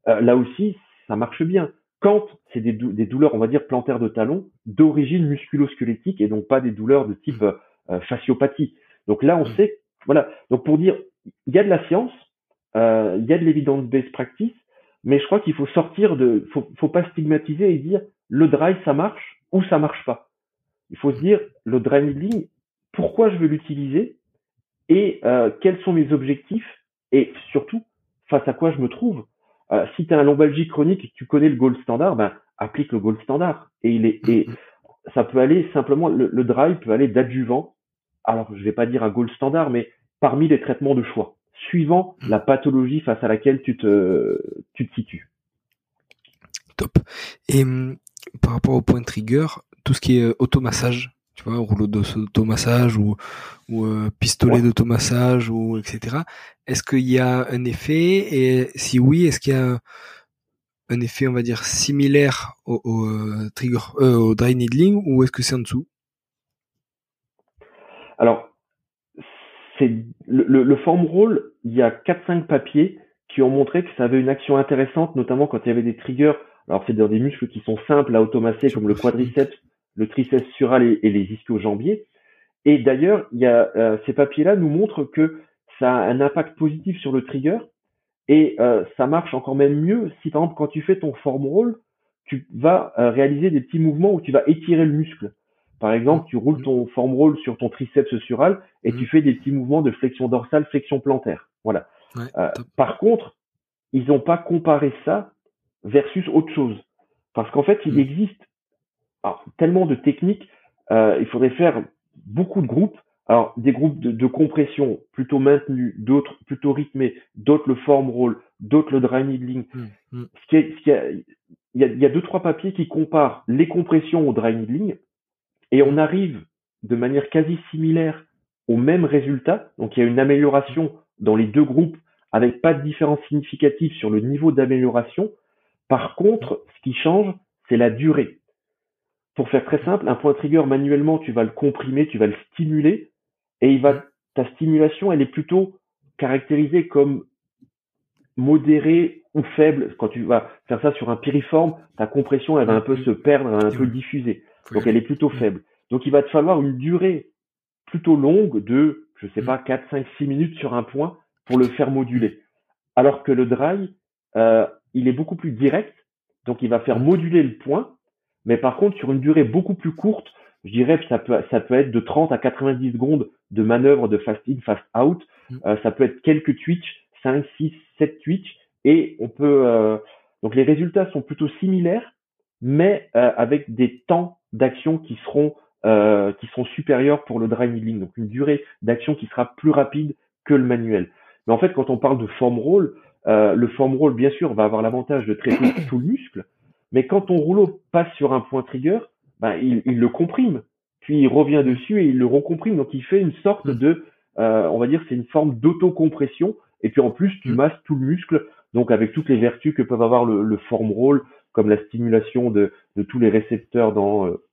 Euh, là aussi, ça marche bien. Quand c'est des, des, douleurs, on va dire plantaires de talon, d'origine musculo-squelettique et donc pas des douleurs de type euh, fasciopathie. Donc là, on mm. sait, voilà. Donc pour dire, il y a de la science, euh, il y a de l'évidence base practice, mais je crois qu'il faut sortir de, faut, faut pas stigmatiser et dire le dry ça marche ou ça marche pas. Il faut se dire le dry needling, pourquoi je veux l'utiliser et euh, quels sont mes objectifs et surtout face à quoi je me trouve. Euh, si tu as un lombalgie chronique et que tu connais le gold standard, ben applique le gold standard et il est et ça peut aller simplement, le, le drive peut aller d'adjuvant, alors je vais pas dire un gold standard, mais parmi les traitements de choix, suivant mmh. la pathologie face à laquelle tu te, tu te situes. Top. Et hum, par rapport au point trigger, tout ce qui est euh, automassage, tu vois, rouleau d'automassage ou, ou euh, pistolet d'automassage ou etc. Est-ce qu'il y a un effet et si oui, est-ce qu'il y a un, effet, on va dire, similaire au, euh, trigger, au dry needling ou est-ce que c'est en dessous? Alors, c'est le, le, le form roll. Il y a 4-5 papiers qui ont montré que ça avait une action intéressante, notamment quand il y avait des triggers. Alors c'est dans des muscles qui sont simples à automasser, comme le quadriceps le triceps sural et, les ischio-jambiers. Et d'ailleurs, il y a, euh, ces papiers-là nous montrent que ça a un impact positif sur le trigger et euh, ça marche encore même mieux si par exemple quand tu fais ton form roll, tu vas euh, réaliser des petits mouvements où tu vas étirer le muscle. Par exemple, tu roules ton form roll sur ton triceps sural et tu mmh. fais des petits mouvements de flexion dorsale, flexion plantaire. Voilà. par contre, ils n'ont pas comparé ça versus autre chose. Parce qu'en fait, il mmh. existe tellement de techniques, euh, il faudrait faire beaucoup de groupes. Alors, des groupes de, compression plutôt maintenus, d'autres plutôt rythmés, d'autres le form roll, d'autres le dry needling. Mmh, mmh. Ce qui est, ce qui il, y a, il y a deux, trois papiers qui comparent les compressions au dry needling et on arrive de manière quasi similaire au même résultat. Donc, il y a une amélioration dans les deux groupes avec pas de différence significative sur le niveau d'amélioration. Par contre, ce qui change, c'est la durée. Pour faire très simple, un point trigger manuellement, tu vas le comprimer, tu vas le stimuler, et il va, ta stimulation, elle est plutôt caractérisée comme modérée ou faible. Quand tu vas faire ça sur un piriforme, ta compression, elle va un peu se perdre, elle va un peu diffuser. Donc elle est plutôt faible. Donc il va te falloir une durée plutôt longue de, je sais pas, 4, 5, 6 minutes sur un point pour le faire moduler. Alors que le dry, euh, il est beaucoup plus direct, donc il va faire moduler le point, mais par contre, sur une durée beaucoup plus courte, je dirais que ça peut, ça peut être de 30 à 90 secondes de manœuvre de fast in, fast out. Mm. Euh, ça peut être quelques twitch, 5, 6, 7 twitch. Et on peut, euh, donc les résultats sont plutôt similaires, mais euh, avec des temps d'action qui seront, qui seront supérieurs pour le dry needling. Donc une durée d'action qui sera plus rapide que le manuel. Mais en fait, quand on parle de form roll, le form roll, bien sûr, va avoir l'avantage de traiter tout le muscle, mais quand ton rouleau passe sur un point trigger, ben, il, il, le comprime, puis il revient dessus et il le recomprime. Donc il fait une sorte mm. de, euh, on va dire, c'est une forme d'autocompression. Et puis en plus, tu mm. masses tout le muscle, donc avec toutes les vertus que peuvent avoir le, le form roll, comme la stimulation de, de tous les récepteurs dans euh,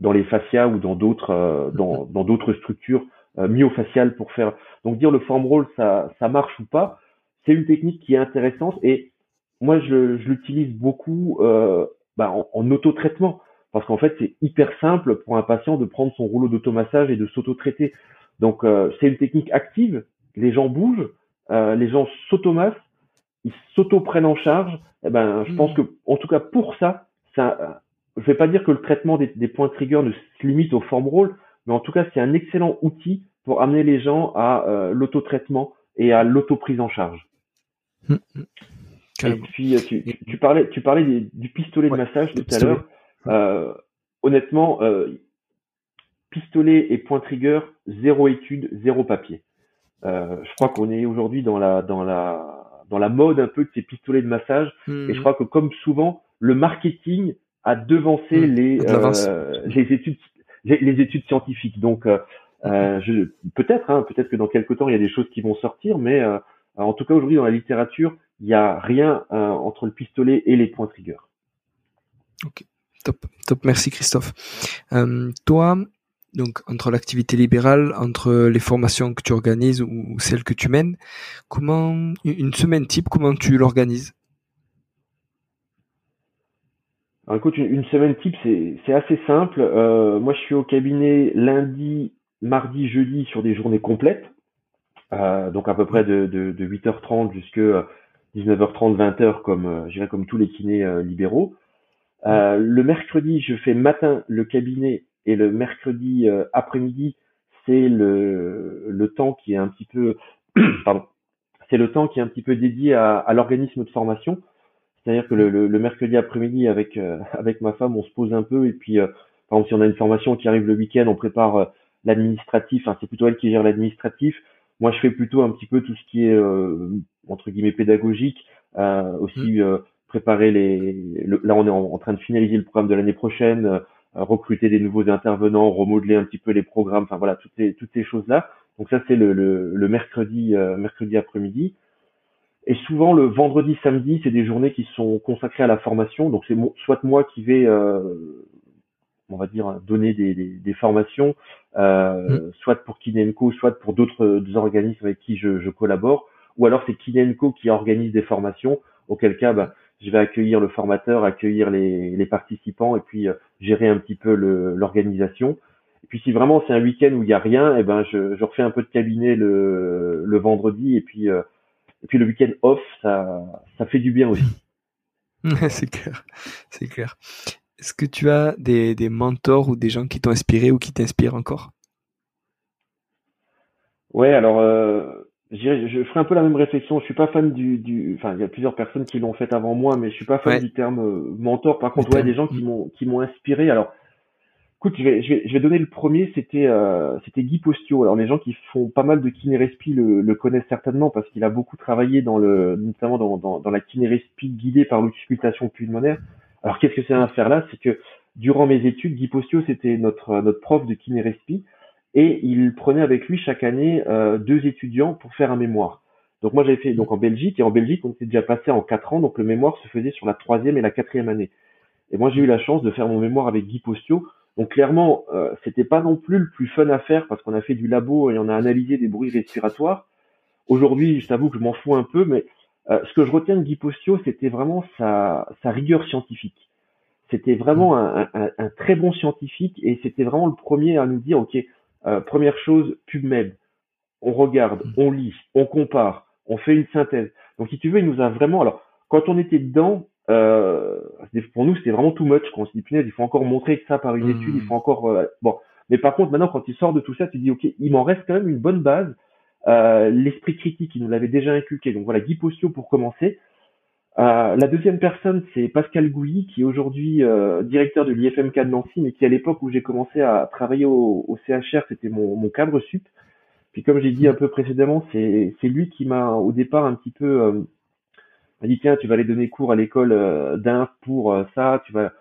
dans les fascias ou dans d'autres euh, dans dans d'autres structures euh, myofaciales pour faire. Donc dire le form roll, ça ça marche ou pas, c'est une technique qui est intéressante et moi, je, je l'utilise beaucoup euh, bah, en, en auto-traitement parce qu'en fait, c'est hyper simple pour un patient de prendre son rouleau d'automassage et de s'auto-traiter. Donc, euh, c'est une technique active. Les gens bougent, euh, les gens s'automassent, ils s'auto-prennent en charge. Eh ben, je pense mmh. que, en tout cas, pour ça, ça, je vais pas dire que le traitement des, des points trigger ne se limite au form roll, mais en tout cas, c'est un excellent outil pour amener les gens à euh, l'auto-traitement et à l'auto-prise en charge. Mmh, mmh. Et puis, euh, tu, tu, parlais, tu parlais du pistolet de massage tout à l'heure. Euh, honnêtement, euh, pistolet et point trigger, zéro étude, zéro papier. Euh, je crois qu'on est aujourd'hui dans la, dans la, dans la mode un peu de ces pistolets de massage. Et je mhm. crois que comme souvent, le marketing a devancé mhm. les, euh, les études, les, études scientifiques. Donc, euh, je, peut-être, hein, peut-être que dans quelques temps il y a des choses qui vont sortir, mais en tout cas aujourd'hui dans la littérature, il n'y a rien euh, entre le pistolet et les points trigger. Ok, top, top, merci Christophe. Euh, toi, donc entre l'activité libérale, entre les formations que tu organises ou celles que tu mènes, comment une semaine type, comment tu l'organises? Alors écoute, une, semaine type, c'est assez simple. Euh, moi, je suis au cabinet lundi, mardi, jeudi sur des journées complètes. donc à peu près de, de, de 8h30 jusqu'à 19h30, 20h comme euh, je dirais comme tous les kinés euh, libéraux. Euh, le mercredi, je fais matin le cabinet et le mercredi après-midi, c'est le, le temps qui est un petit peu pardon, c'est le temps qui est un petit peu dédié à, à l'organisme de formation. C'est-à-dire que le, le, mercredi après-midi avec avec ma femme, on se pose un peu et puis par exemple, si on a une formation qui arrive le week-end, on prépare l'administratif. Enfin, c'est plutôt elle qui gère l'administratif. Moi, je fais plutôt un petit peu tout ce qui est entre guillemets pédagogique, aussi mmh. préparer les. là, on est en, train de finaliser le programme de l'année prochaine recruter des nouveaux intervenants, remodeler un petit peu les programmes, enfin voilà, toutes ces, toutes ces choses-là. Donc ça, c'est le, le, mercredi, euh, mercredi après-midi. Et souvent, le vendredi, samedi, c'est des journées qui sont consacrées à la formation. Donc c'est soit moi qui vais, euh, on va dire, donner des, des, formations, euh, mmh. soit pour Kinenco, soit pour d'autres organismes avec qui je, je collabore, ou alors c'est Kinenco qui organise des formations, auquel cas, bah, je vais accueillir le formateur, accueillir les, les participants et puis euh, gérer un petit peu l'organisation. Et puis si vraiment c'est un week-end où il n'y a rien, et eh ben je, je, refais un peu de cabinet le, le vendredi et puis euh, et puis le week-end off, ça ça fait du bien aussi. c'est clair, c'est clair. Est-ce que tu as des, des mentors ou des gens qui t'ont inspiré ou qui t'inspirent encore? Ouais, alors euh, je, je ferai un peu la même réflexion. Je suis pas fan du, du, enfin, il y a plusieurs personnes qui l'ont fait avant moi, mais je suis pas fan du terme euh, mentor. Par contre, ouais, des gens qui m'ont, qui m'ont inspiré. Alors, écoute, je vais, je vais, je vais donner le premier. C'était, euh, c'était Guy Postio. Alors, les gens qui font pas mal de kinérespi le, le connaissent certainement parce qu'il a beaucoup travaillé dans le, notamment dans, dans, dans la kinérespi guidée par l'auscultation pulmonaire. Alors, qu'est-ce que c'est à faire là? C'est que durant mes études, Guy Postio, c'était notre, notre prof de kinérespi et il prenait avec lui chaque année euh, deux étudiants pour faire un mémoire. Donc moi j'avais fait donc en Belgique et en Belgique on s'est déjà passé en quatre ans donc le mémoire se faisait sur la troisième et la quatrième année. Et moi j'ai eu la chance de faire mon mémoire avec Guy Postio. Donc clairement euh, c'était pas non plus le plus fun à faire parce qu'on a fait du labo et on a analysé des bruits respiratoires. Aujourd'hui je t'avoue que je m'en fous un peu mais euh, ce que je retiens de Guy Postio c'était vraiment sa, sa rigueur scientifique. C'était vraiment un, un, un, très bon scientifique et c'était vraiment le premier à nous dire ok euh, première chose, PubMed. On regarde, mm. on lit, on compare, on fait une synthèse. Donc si tu veux, il nous a vraiment. Alors, quand on était dedans, euh, pour nous, c'était vraiment too much. Quand on s'est dit, punaise, il faut encore montrer ça par une étude, il faut encore. Euh, bon, mais par contre, maintenant, quand il sort de tout ça, tu dis, ok, il m'en reste quand même une bonne base. Euh, L'esprit critique, il nous l'avait déjà inculqué. Donc voilà, Guy Postio pour commencer. Euh, la deuxième personne, c'est Pascal Gouilly, qui est aujourd'hui euh, directeur de l'IFMK de Nancy, mais qui à l'époque où j'ai commencé à travailler au, au CHR, c'était mon, mon, cadre sup. Puis comme j'ai dit un peu précédemment, c'est lui qui m'a au départ un petit peu euh, m'a dit tiens, tu vas aller donner cours à l'école euh, d'un pour ça, tu vas.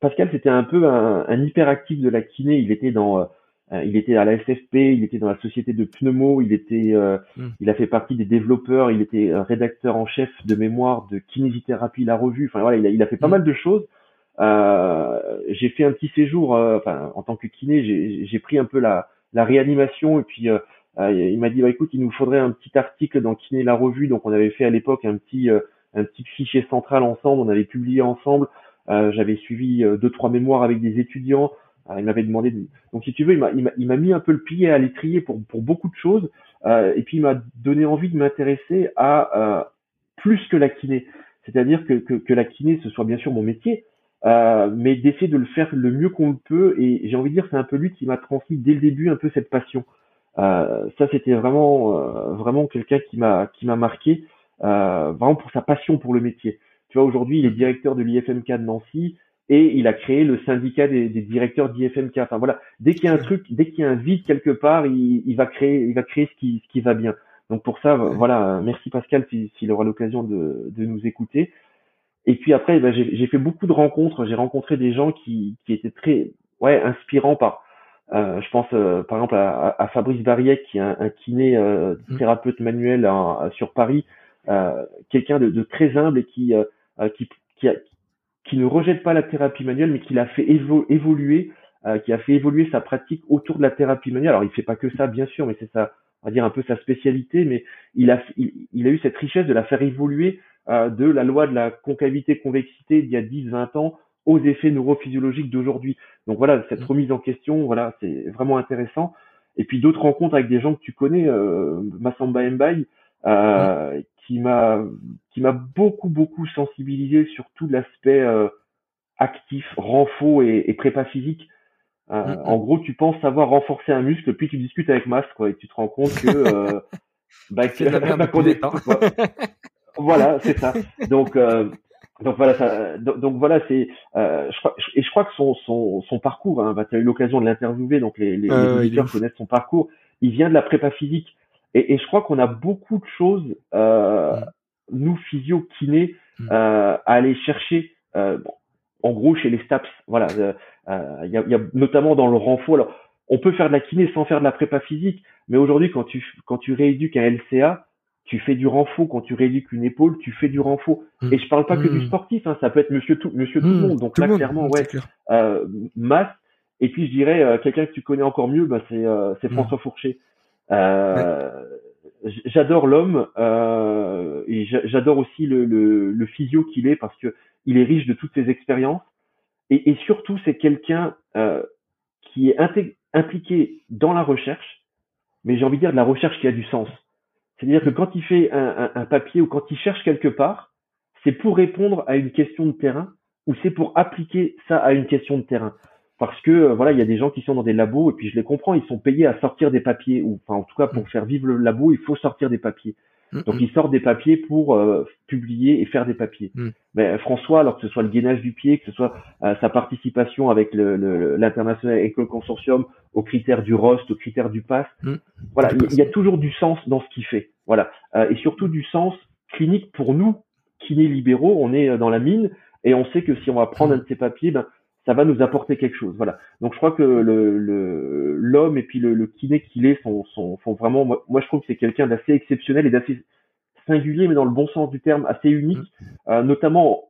Pascal, c'était un peu un, un hyperactif de la kiné. Il était dans euh, il était à la SFP, il était dans la société de pneumo, il était, euh, hmm. il a fait partie des développeurs, il était rédacteur en chef de mémoire de kinésithérapie la revue. Enfin voilà, il a, il a fait pas hmm. mal de choses. Euh, j'ai fait un petit séjour, enfin en tant que kiné, j'ai pris un peu la, la réanimation et puis il m'a dit bah écoute, il nous faudrait un petit article dans Kiné la revue. Donc on avait fait à l'époque un petit un petit fichier central ensemble, on avait publié ensemble. J'avais suivi deux trois mémoires avec des étudiants. Euh, il m'avait demandé, de... donc si tu veux, il m'a mis un peu le pied à l'étrier pour, pour beaucoup de choses, euh, et puis il m'a donné envie de m'intéresser à euh, plus que la kiné. C'est-à-dire que, que, que, la kiné, ce soit bien sûr mon métier, euh, mais d'essayer de le faire le mieux qu'on le peut. Et j'ai envie de dire, c'est un peu lui qui m'a transmis dès le début un peu cette passion. Euh, ça, c'était vraiment, euh, vraiment quelqu'un qui m'a, qui m'a marqué, vraiment pour sa passion pour le métier. Tu vois, aujourd'hui, il est directeur de l'IFMK de Nancy et il a créé le syndicat des, des directeurs d'IFMK. Enfin voilà, dès qu'il y a un truc, dès qu'il y a un vide quelque part, il, il, va créer, il va créer ce qui, ce qui va bien. Donc pour ça, voilà, merci Pascal s'il aura l'occasion de, de nous écouter. Et puis après, ben, j'ai fait beaucoup de rencontres. J'ai rencontré des gens qui, qui étaient très, ouais, inspirants par. Euh, je pense euh, par exemple à, à, Fabrice Barriec, qui est un, un kiné euh, mmh. thérapeute manuel sur Paris, euh, quelqu'un de, de, très humble et qui, euh, qui, qui, a, qui ne rejette pas la thérapie manuelle, mais qui l'a fait évoluer, euh, qui a fait évoluer sa pratique autour de la thérapie manuelle. Alors, il fait pas que ça, bien sûr, mais c'est ça, on va dire un peu sa spécialité, mais il a, il, a eu cette richesse de la faire évoluer euh, de la loi de la concavité-convexité d'il y a 10-20 ans aux effets neurophysiologiques d'aujourd'hui. Donc voilà, cette mmh. remise en question, voilà, c'est vraiment intéressant. Et puis d'autres rencontres avec des gens que tu connais, euh, Massamba Mbaye, euh, qui m'a qui m'a beaucoup beaucoup sensibilisé sur tout l'aspect euh, actif, renfort et, et, prépa physique. Euh, mm, mm. En gros, tu penses savoir renforcer un muscle, puis tu discutes avec Mas, quoi, et tu te rends compte que euh, bah, que, bah, voilà, c'est ça. Donc euh, donc voilà, ça, donc, voilà, c'est je crois, et je crois que son son, son parcours, hein, bah, tu as eu l'occasion de l'interviewer, donc les, les, auditeurs connaissent son parcours. Il vient de la prépa physique, et, et je crois qu'on a beaucoup de choses, euh, nous physio kinés, mm. euh, à aller chercher. Euh, bon, en gros, chez les STAPS, voilà, il euh, y, a, y, a, notamment dans le renfort. Alors, on peut faire de la kiné sans faire de la prépa physique, mais aujourd'hui, quand tu quand tu rééduques un LCA, tu fais du renfort quand tu rééduques une épaule, tu fais du renfort. Mmh. Et je parle pas que du sportif, hein, ça peut être monsieur tout, monsieur tout le monde. Donc là, clairement, ouais, euh, masse. Et puis je dirais euh, quelqu'un que tu connais encore mieux, bah, c'est euh, c'est François Fourché. Euh, J'adore l'homme euh, et j'adore aussi le, le, le physio qu'il est parce que il est riche de toutes ses expériences. Et, et surtout, c'est quelqu'un qui est impliqué dans la recherche, mais j'ai envie de dire de la recherche qui a du sens. C'est-à-dire que quand il fait un, un, papier ou quand il cherche quelque part, c'est pour répondre à une question de terrain ou c'est pour appliquer ça à une question de terrain. Parce que euh, voilà, il y a des gens qui sont dans des labos et puis je les comprends, ils sont payés à sortir des papiers ou enfin en tout cas pour mm. faire vivre le labo, il faut sortir des papiers. Mm, Donc mm. ils sortent des papiers pour euh, publier et faire des papiers. Mais François, alors que ce soit le gainage du pied, que ce soit euh, sa participation avec l'international le, le, consortium aux critères du ROST, aux critères du PASS, voilà, il y, a toujours du sens dans ce qu'il fait. Voilà, et surtout du sens clinique pour nous, kinés libéraux. On est dans la mine et on sait que si on va prendre un de ces papiers, ben ça va nous apporter quelque chose. Voilà. Donc je crois que le l'homme et puis le, le kiné qu'il est sont, sont, vraiment. Moi, je trouve que c'est quelqu'un d'assez exceptionnel et d'assez singulier, mais dans le bon sens du terme, assez unique, mm. euh, notamment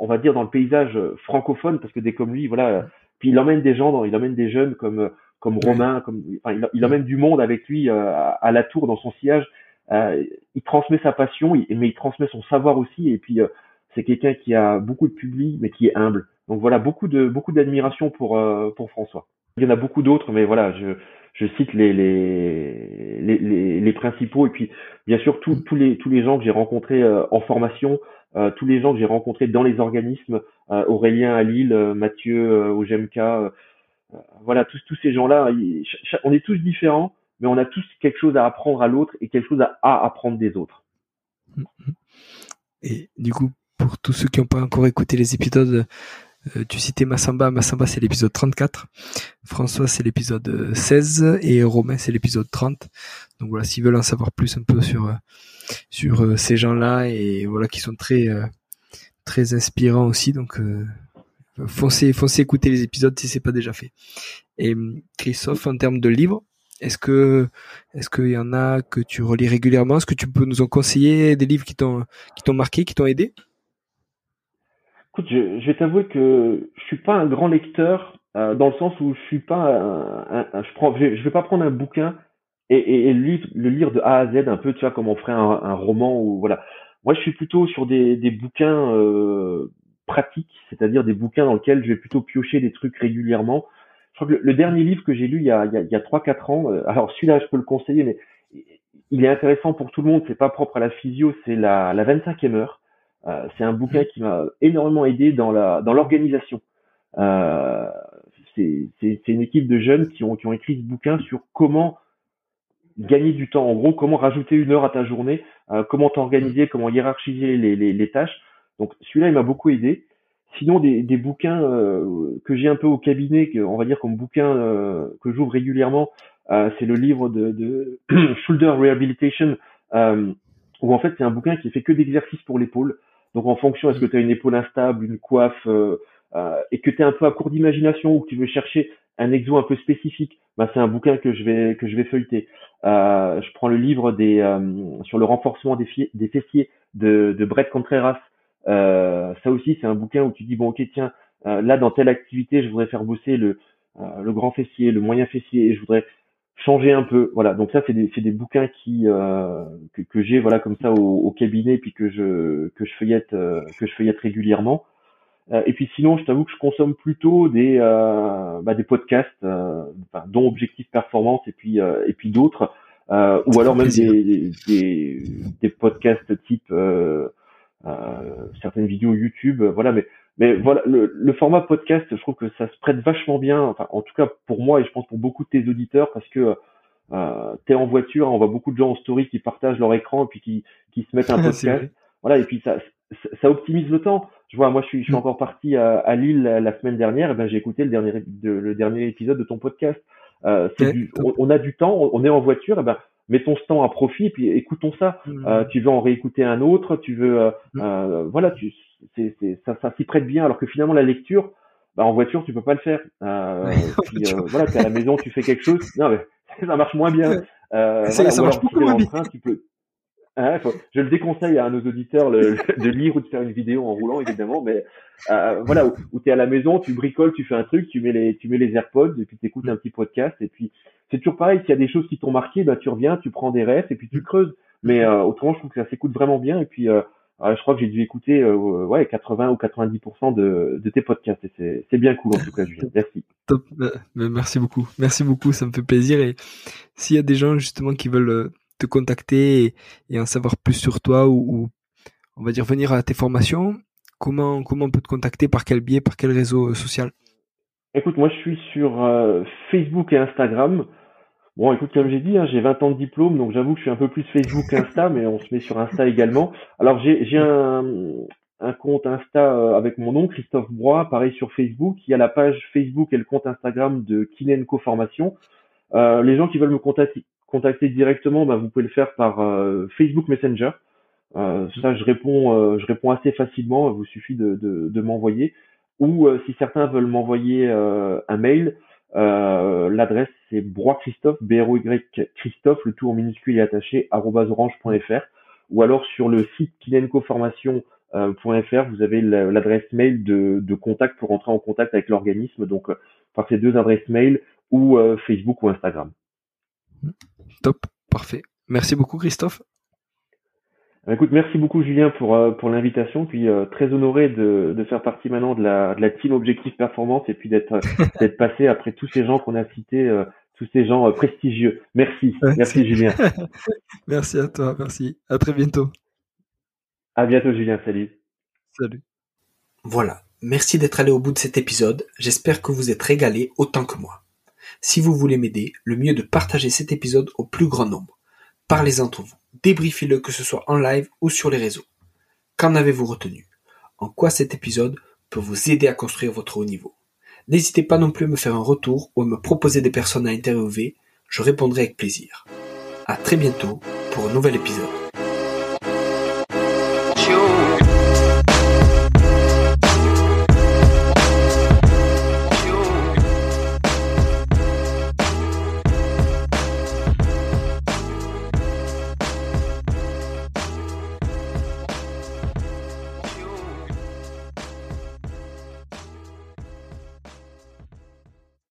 on va dire dans le paysage francophone, parce que des comme lui, voilà. Puis il emmène des gens, dans, il emmène des jeunes comme comme Romain, comme enfin, il, il, emmène du monde avec lui euh, à, la tour dans son sillage. Euh, il transmet sa passion, mais il transmet son savoir aussi. Et puis euh, c'est quelqu'un qui a beaucoup de public, mais qui est humble. Donc voilà, beaucoup de beaucoup d'admiration pour euh, pour François. Il y en a beaucoup d'autres, mais voilà, je je cite les les, les, les, principaux et puis bien sûr tous tous les tous les gens que j'ai rencontrés euh, en formation, euh, tous les gens que j'ai rencontrés dans les organismes, Aurélien à Lille, Mathieu au GMK, voilà tous tous ces gens-là, on est tous différents, mais on a tous quelque chose à apprendre à l'autre et quelque chose à, à apprendre des autres. Et du coup, pour tous ceux qui n'ont pas encore écouté les épisodes euh, tu citais Massamba, Massamba c'est l'épisode 34, François c'est l'épisode 16 et Romain c'est l'épisode 30. Donc voilà, s'ils veulent en savoir plus un peu sur euh, euh, ces gens-là et voilà qui sont très très inspirants aussi, donc foncez foncez écouter les épisodes si c'est pas déjà fait. Et Christophe, en termes de livres, est-ce que est-ce qu'il y en a que tu relis régulièrement? Est-ce que tu peux nous en conseiller des livres qui t'ont marqué, qui t'ont aidé? Je, vais t'avouer que je suis pas un grand lecteur euh, dans le sens où je suis pas un, je prends je vais, pas prendre un bouquin et, et, le, lire, de A à Z un peu tu vois comme on ferait un, roman ou voilà. Moi je suis plutôt sur des, des bouquins euh, pratiques c'est-à-dire des bouquins dans lesquels je vais plutôt piocher des trucs régulièrement. Je crois que le, dernier livre que j'ai lu il y a il y a, il y a 3-4 ans euh, alors celui-là je peux le conseiller mais il est intéressant pour tout le monde c'est pas propre à la physio c'est la la 25e heure c'est un bouquin qui m'a énormément aidé dans la dans l'organisation. Euh, c'est une équipe de jeunes qui ont qui ont écrit ce bouquin sur comment gagner du temps. En gros, comment rajouter une heure à ta journée, euh, comment t'organiser, comment hiérarchiser les, les, les tâches. Donc celui-là, il m'a beaucoup aidé. Sinon, des, des bouquins euh, que j'ai un peu au cabinet, que, on va dire comme bouquin euh, que j'ouvre régulièrement, euh, c'est le livre de, de Shoulder Rehabilitation, où en fait c'est un bouquin qui fait que d'exercices pour l'épaule. Donc en fonction, est-ce que tu as une épaule instable, une coiffe, euh, euh, et que tu es un peu à court d'imagination ou que tu veux chercher un exo un peu spécifique, bah, c'est un bouquin que je vais que je vais feuilleter. Euh, je prends le livre des sur le renforcement des, des fessiers de, de Brett Contreras. ça aussi, c'est un bouquin où tu dis bon ok tiens là dans telle activité, je voudrais faire bosser le le grand fessier, le moyen fessier, et je voudrais changer un peu. Voilà, donc ça c'est des c'est des bouquins qui euh, que, que j'ai voilà comme ça au, au, cabinet puis que je que je feuillette euh, que je feuillette régulièrement. Euh, et puis sinon, je t'avoue que je consomme plutôt des euh, bah, des podcasts enfin, dont Objectif Performance et puis et puis d'autres ou alors même des, des, des podcasts type certaines vidéos YouTube, voilà mais mais voilà, le, le, format podcast, je trouve que ça se prête vachement bien, enfin, en tout cas pour moi et je pense pour beaucoup de tes auditeurs, parce que euh, tu es en voiture, on voit beaucoup de gens en story qui partagent leur écran et puis qui, qui se mettent un podcast. voilà, et puis ça, ça optimise le temps. Je vois, moi, je suis, je suis mm. encore parti à, à Lille la, semaine dernière. Et ben, j'ai écouté le dernier, le dernier épisode de ton podcast. Euh, du, on, a du temps, on est en voiture. Et ben, mettons ce temps à profit et puis écoutons ça. Mm. Euh, tu veux en réécouter un autre, tu veux, euh, mm. euh voilà, tu, c'est, c'est, ça, ça s'y prête bien. Alors que finalement, la lecture, bah, en voiture, tu peux pas le faire. Euh, puis, euh, voilà, t'es à la maison, tu fais quelque chose. Non, mais ça marche moins bien. Euh, ça, ça marche beaucoup moins bien. tu peux, ah, je le déconseille à nos auditeurs le, de lire ou de faire une vidéo en roulant évidemment, mais euh, voilà où, où tu es à la maison, tu bricoles, tu fais un truc, tu mets les tu mets les AirPods et puis tu écoutes un petit podcast et puis c'est toujours pareil. S'il y a des choses qui t'ont marqué, bah tu reviens, tu prends des rêves et puis tu creuses. Mais euh, autrement, je trouve que ça s'écoute vraiment bien et puis euh, je crois que j'ai dû écouter ouais 80 ou 90% de, de tes podcasts et c'est c'est bien cool en tout cas Julien. Merci. Top. Bah, bah, merci beaucoup. Merci beaucoup, ça me fait plaisir et s'il y a des gens justement qui veulent te contacter et, en savoir plus sur toi ou, on va dire venir à tes formations, comment comment on peut te contacter? Par quel biais, par quel réseau euh, social? Écoute, moi je suis sur euh, Facebook et Instagram. Bon, écoute, comme j'ai dit, hein, j'ai 20 ans de diplôme, donc j'avoue que je suis un peu plus Facebook qu'Insta, mais on se met sur Insta également. Alors j'ai un, un compte Insta euh, avec mon nom, Christophe Broy, pareil sur Facebook. Il y a la page Facebook et le compte Instagram de Kinenco Formation. Les gens qui veulent me contacter, contacter directement, bah, vous pouvez le faire par euh, Facebook Messenger. Euh, ça, je réponds, euh, je réponds assez facilement. Il vous suffit de, m'envoyer. Ou si certains veulent m'envoyer un mail, l'adresse c'est broixchristophe, b r o y Christophe, le tout en minuscule et attaché, orange.fr. Ou alors sur le site kinencoformation.fr, vous avez l'adresse mail de, de, contact pour entrer en contact avec l'organisme. Donc par ces deux adresses mail ou Facebook ou Instagram. Top, parfait. Merci beaucoup Christophe. Bah, écoute, merci beaucoup Julien pour euh, pour l'invitation, puis euh, très honoré de, de faire partie maintenant de la de la team Objectif Performance et puis d'être d'être passé après tous ces gens qu'on a cités, euh, tous ces gens prestigieux. Merci, merci Julien. merci à toi, merci. À très bientôt. À bientôt Julien, salut. Salut. Voilà, merci d'être allé au bout de cet épisode. J'espère que vous êtes régalé autant que moi. Si vous voulez m'aider, le mieux est de partager cet épisode au plus grand nombre. Parlez entre vous, débriefez-le que ce soit en live ou sur les réseaux. Qu'en avez-vous retenu? En quoi cet épisode peut vous aider à construire votre haut niveau? N'hésitez pas non plus à me faire un retour ou à me proposer des personnes à interviewer, je répondrai avec plaisir. À très bientôt pour un nouvel épisode.